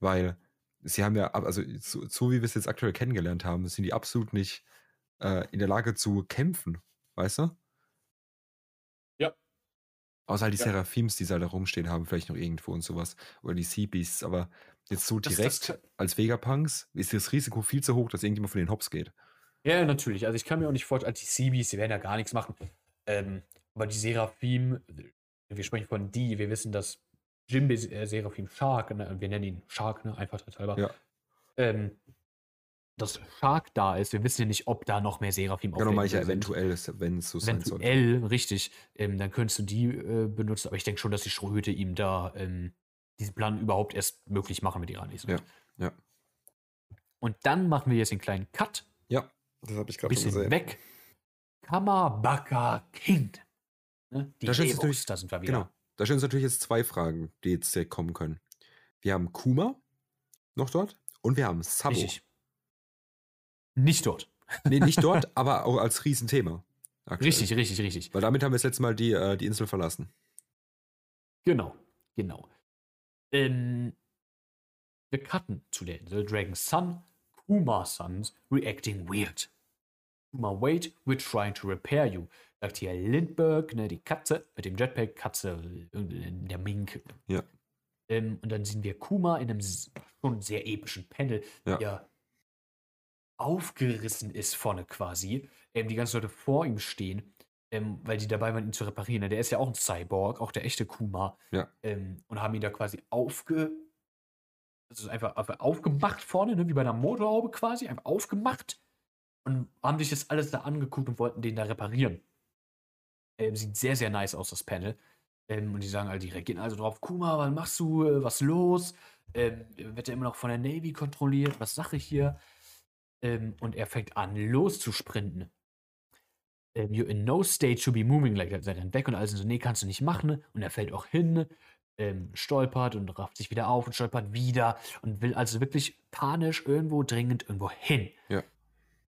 Weil sie haben ja, also so, so wie wir es jetzt aktuell kennengelernt haben, sind die absolut nicht äh, in der Lage zu kämpfen, weißt du? Außer halt die Ja. Seraphims, die sie halt da rumstehen haben, vielleicht noch irgendwo und sowas. Oder die Sea Beasts, aber jetzt so Das- direkt das- als Vegapunks ist das Risiko viel zu hoch, dass irgendjemand von den Hops geht. Ja, natürlich. Also ich kann mir auch nicht vorstellen, also die Seabees, die werden ja gar nichts machen. Ähm, aber die Seraphim, wir sprechen von die, wir wissen, dass Jimbe äh, Seraphim Shark, ne, wir nennen ihn Shark, ne, einfach halber. Ja. Ähm, dass Shark da ist, wir wissen ja nicht, ob da noch mehr Seraphim Genau, meine ich ja eventuell, wenn es so sein soll. Eventuell, richtig. Ähm, dann könntest du die äh, benutzen, aber ich denke schon, dass die Strohhüte ihm da ähm, diesen Plan überhaupt erst möglich machen mit ihrer. Ja, ja. Und dann machen wir jetzt den kleinen Cut, Ja, das habe ich ein bisschen weg. Kamabaka King. Ne? Die Da natürlich- da sind wir wieder. Genau. Da stellen uns natürlich jetzt zwei Fragen, die jetzt direkt kommen können. Wir haben Kuma noch dort und wir haben Sabo. Richtig. Nicht dort. Nee, nicht dort, <laughs> aber auch als Riesenthema. aktuell. Richtig, richtig, richtig. Weil damit haben wir das letzte Mal die, äh, die Insel verlassen. Genau, genau. Ähm, wir cutten zu der Insel. Dragon's Son, Kuma Sons reacting weird. Kuma, wait, we're trying to repair you. Sagt hier Lindbergh, ne, die Katze mit dem Jetpack, Katze, äh, der Mink. Ja. Ähm, und dann sehen wir Kuma in einem schon sehr epischen Panel, Ja. der aufgerissen ist vorne quasi. Ähm, die ganzen Leute vor ihm stehen, ähm, weil die dabei waren, ihn zu reparieren. Der ist ja auch ein Cyborg, auch der echte Kuma. Ja. Ähm, und haben ihn da quasi aufge. Also einfach, einfach aufgemacht vorne, ne, wie bei einer Motorhaube quasi, einfach aufgemacht. Und haben sich das alles da angeguckt und wollten den da reparieren. Ähm, sieht sehr, sehr nice aus, das Panel. Ähm, und die sagen halt, die reagieren also drauf, Kuma, was machst du, äh, was los? Ähm, wird er immer noch von der Navy kontrolliert? Was Sache hier? Ähm, und er fängt an, loszusprinten. Ähm, you're in no state to be moving, like, seid dann weg und alles so, nee, kannst du nicht machen. Und er fällt auch hin, ähm, stolpert und rafft sich wieder auf und stolpert wieder und will also wirklich panisch irgendwo dringend irgendwo hin. Ja.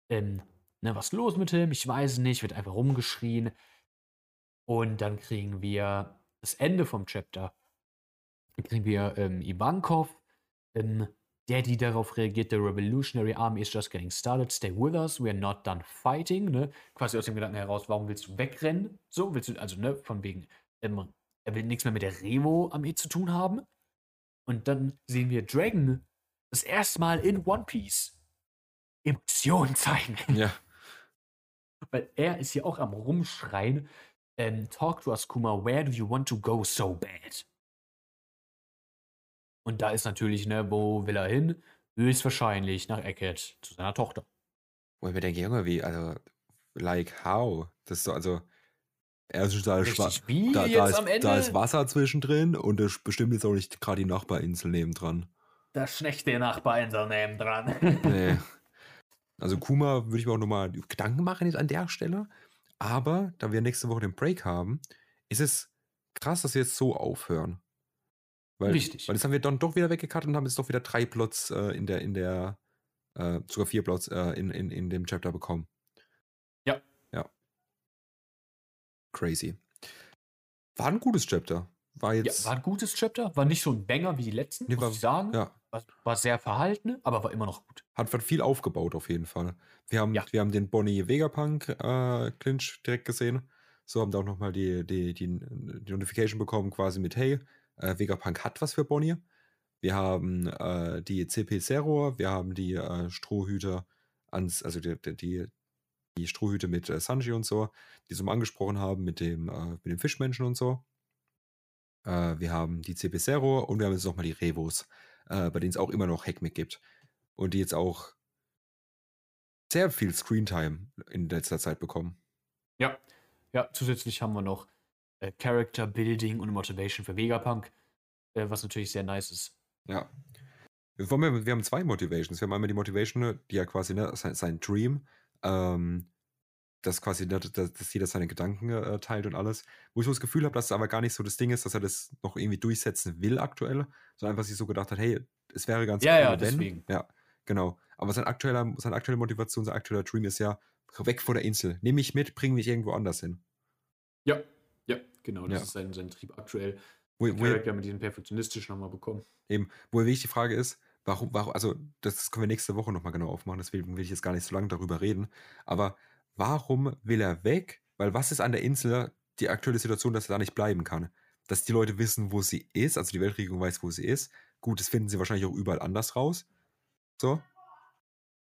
Ähm, ne, was ist los mit ihm? Ich weiß es nicht, wird einfach rumgeschrien. Und dann kriegen wir das Ende vom Chapter. Dann kriegen wir ähm, Ivankov, ähm, der, die darauf reagiert, the Revolutionary Army is just getting started, stay with us, we are not done fighting, ne? Quasi aus dem Gedanken heraus, warum willst du wegrennen? So, willst du, also, ne, von wegen, ähm, er will nichts mehr mit der Revo-Armee zu tun haben. Und dann sehen wir Dragon das erste Mal in One Piece Emotionen zeigen. Ja. <laughs> Weil er ist hier auch am Rumschreien. Ähm, Talk to us, Kuma. Where do you want to go so bad? Und da ist natürlich, ne, wo will er hin? Höchstwahrscheinlich nach Eckert zu seiner Tochter. Wo ich mir denke, Junge, wie, also, like how? Das ist so, also, da ist, Richtig, wie da, da, ist, da ist Wasser zwischendrin und das bestimmt jetzt auch nicht gerade die Nachbarinsel nebendran. Da schlecht der Nachbarinsel neben dran. Nee. <laughs> Also Kuma würde ich mir auch nochmal Gedanken machen jetzt an der Stelle. Aber da wir nächste Woche den Break haben, ist es krass, dass wir jetzt so aufhören. Weil, Richtig. Weil jetzt haben wir dann doch wieder weggekattet und haben jetzt doch wieder drei Plots äh, in der, in der, äh, sogar vier Plots äh, in, in, in dem Chapter bekommen. Ja. Ja. Crazy. War ein gutes Chapter. War Ja, jetzt. war ein gutes Chapter, war nicht so ein Banger wie die letzten, Nee, muss war- ich sagen. ja, War, war sehr verhalten, aber war immer noch gut. hat hat viel aufgebaut auf jeden Fall. Wir haben, Ja. wir haben den Bonnie Vegapunk äh, Clinch direkt gesehen. So haben da auch nochmal die, die, die, die Notification bekommen, quasi mit, hey, äh, Vegapunk hat was für Bonnie. Wir haben äh, die CP Zero, wir haben die äh, Strohhüte ans, also die, die, die, Strohhüte mit äh, Sanji und so, die so mal angesprochen haben mit dem, äh, mit dem Fischmenschen und so. Äh, wir haben die CP Zero und wir haben jetzt nochmal die Revos, äh, bei denen es auch immer noch Hackmick gibt. Und die jetzt auch sehr viel Screentime in letzter Zeit bekommen. Ja. Ja, zusätzlich haben wir noch äh, Character Building und Motivation für Vegapunk, äh, was natürlich sehr nice ist. Ja. Wir, wir haben zwei Motivations. Wir haben einmal die Motivation, die ja quasi ne, sein, sein Dream, ähm, dass quasi, ne, dass, dass jeder seine Gedanken äh, teilt und alles. Wo ich so das Gefühl habe, dass es aber gar nicht so das Ding ist, dass er das noch irgendwie durchsetzen will aktuell, sondern einfach sich so gedacht hat, hey, es wäre ganz Ja, ja, wenn. deswegen. Ja, genau. Aber sein aktueller, seine aktuelle Motivation, sein aktueller Dream ist ja, weg von der Insel. Nimm mich mit, bring mich irgendwo anders hin. Ja. Genau, das Ja. ist sein, sein Trieb aktuell. Wo, wo, Charakter mit diesem perfektionistischen nochmal bekommen. Eben, wo wirklich die Frage ist, warum, warum, also das können wir nächste Woche nochmal genau aufmachen, deswegen will ich jetzt gar nicht so lange darüber reden. Aber warum will er weg? Weil was ist an der Insel die aktuelle Situation, dass er da nicht bleiben kann? Dass die Leute wissen, wo sie ist, also die Weltregierung weiß, wo sie ist. Gut, das finden sie wahrscheinlich auch überall anders raus. So.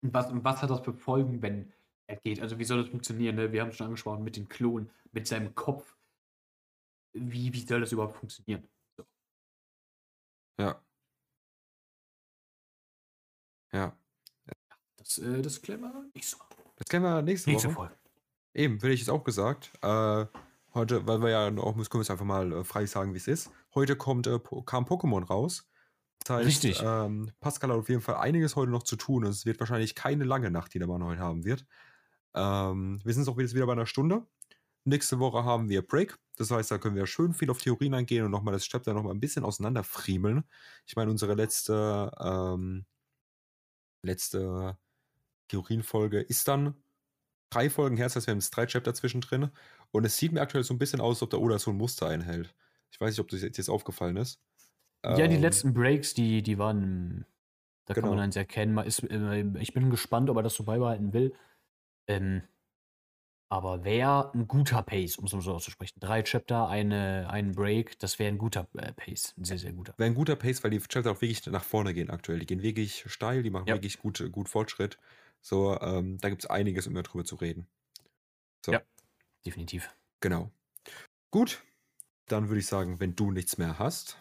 Und was, und was hat das für Folgen, wenn er geht? Also wie soll das funktionieren? Ne? Wir haben es schon angesprochen mit den Klonen, mit seinem Kopf. Wie, wie soll das überhaupt funktionieren? Ja. Ja. Das, äh, das klären wir nächste Woche. Das kennen wir nächste Nächste Woche. Folge. Eben, hätte ich es auch gesagt. Äh, heute, weil wir ja auch, müssen können wir es einfach mal äh, frei sagen, wie es ist. Heute kommt, äh, kam Pokémon raus. Das heißt, Richtig. Ähm, Pascal hat auf jeden Fall einiges heute noch zu tun. Es wird wahrscheinlich keine lange Nacht, die der Mann heute haben wird. Ähm, wir sind jetzt auch jetzt wieder bei einer Stunde. Nächste Woche haben wir Break. Das heißt, da können wir schön viel auf Theorien eingehen und nochmal das Chapter nochmal ein bisschen auseinanderfriemeln. Ich meine, unsere letzte, ähm, letzte Theorienfolge ist dann drei Folgen her, das heißt, wir haben jetzt drei Chapter zwischendrin. Und es sieht mir aktuell so ein bisschen aus, als ob der Oda so ein Muster einhält. Ich weiß nicht, ob das jetzt, aufgefallen ist. Ja, die Ähm, letzten Breaks, die, die waren, da kann Genau. man eins erkennen. Man ist, äh, ich bin gespannt, ob er das so beibehalten will. Ähm, aber wäre ein guter Pace, um es mal so auszusprechen. Drei Chapter, eine, ein Break, das wäre ein guter äh, Pace. Ein sehr, sehr guter. Wäre ein guter Pace, weil die Chapter auch wirklich nach vorne gehen aktuell. Die gehen wirklich steil, die machen Ja. wirklich gut, gut Fortschritt. So, ähm, da gibt es einiges, um darüber zu reden. So, Ja. Definitiv. genau. Gut, dann würde ich sagen, wenn du nichts mehr hast,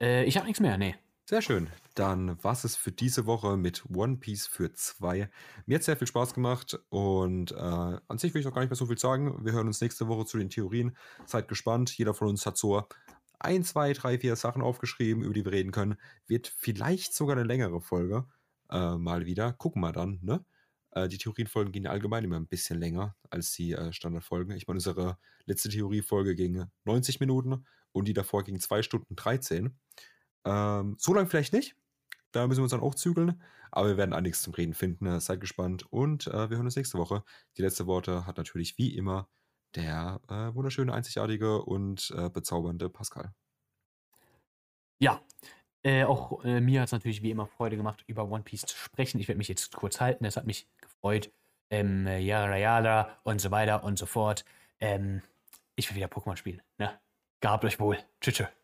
Äh, ich habe nichts mehr, nee. Sehr schön. Dann war es für diese Woche mit One Piece für zwei. Mir hat sehr viel Spaß gemacht und äh, an sich will ich auch gar nicht mehr so viel sagen. Wir hören uns nächste Woche zu den Theorien. Seid gespannt. Jeder von uns hat so ein, zwei, drei, vier Sachen aufgeschrieben, über die wir reden können. Wird vielleicht sogar eine längere Folge. Äh, mal wieder. Gucken wir dann, ne? Äh, die Theorienfolgen gehen allgemein immer ein bisschen länger als die äh, Standardfolgen. Ich meine, unsere letzte Theoriefolge ging 90 Minuten und die davor ging 2 Stunden 13. Ähm, so lange vielleicht nicht. Da müssen wir uns dann auch zügeln. Aber wir werden einiges zum Reden finden. Seid gespannt und äh, wir hören uns nächste Woche. Die letzte Worte hat natürlich wie immer der äh, wunderschöne, einzigartige und äh, bezaubernde Pascal. Ja, äh, auch äh, mir hat es natürlich wie immer Freude gemacht, über One Piece zu sprechen. Ich werde mich jetzt kurz halten, es hat mich gefreut. Ähm, äh, yada yada und so weiter und so fort. Ähm, ich will wieder Pokémon spielen. Ne? Gehabt euch wohl. Tschüss. tschüss.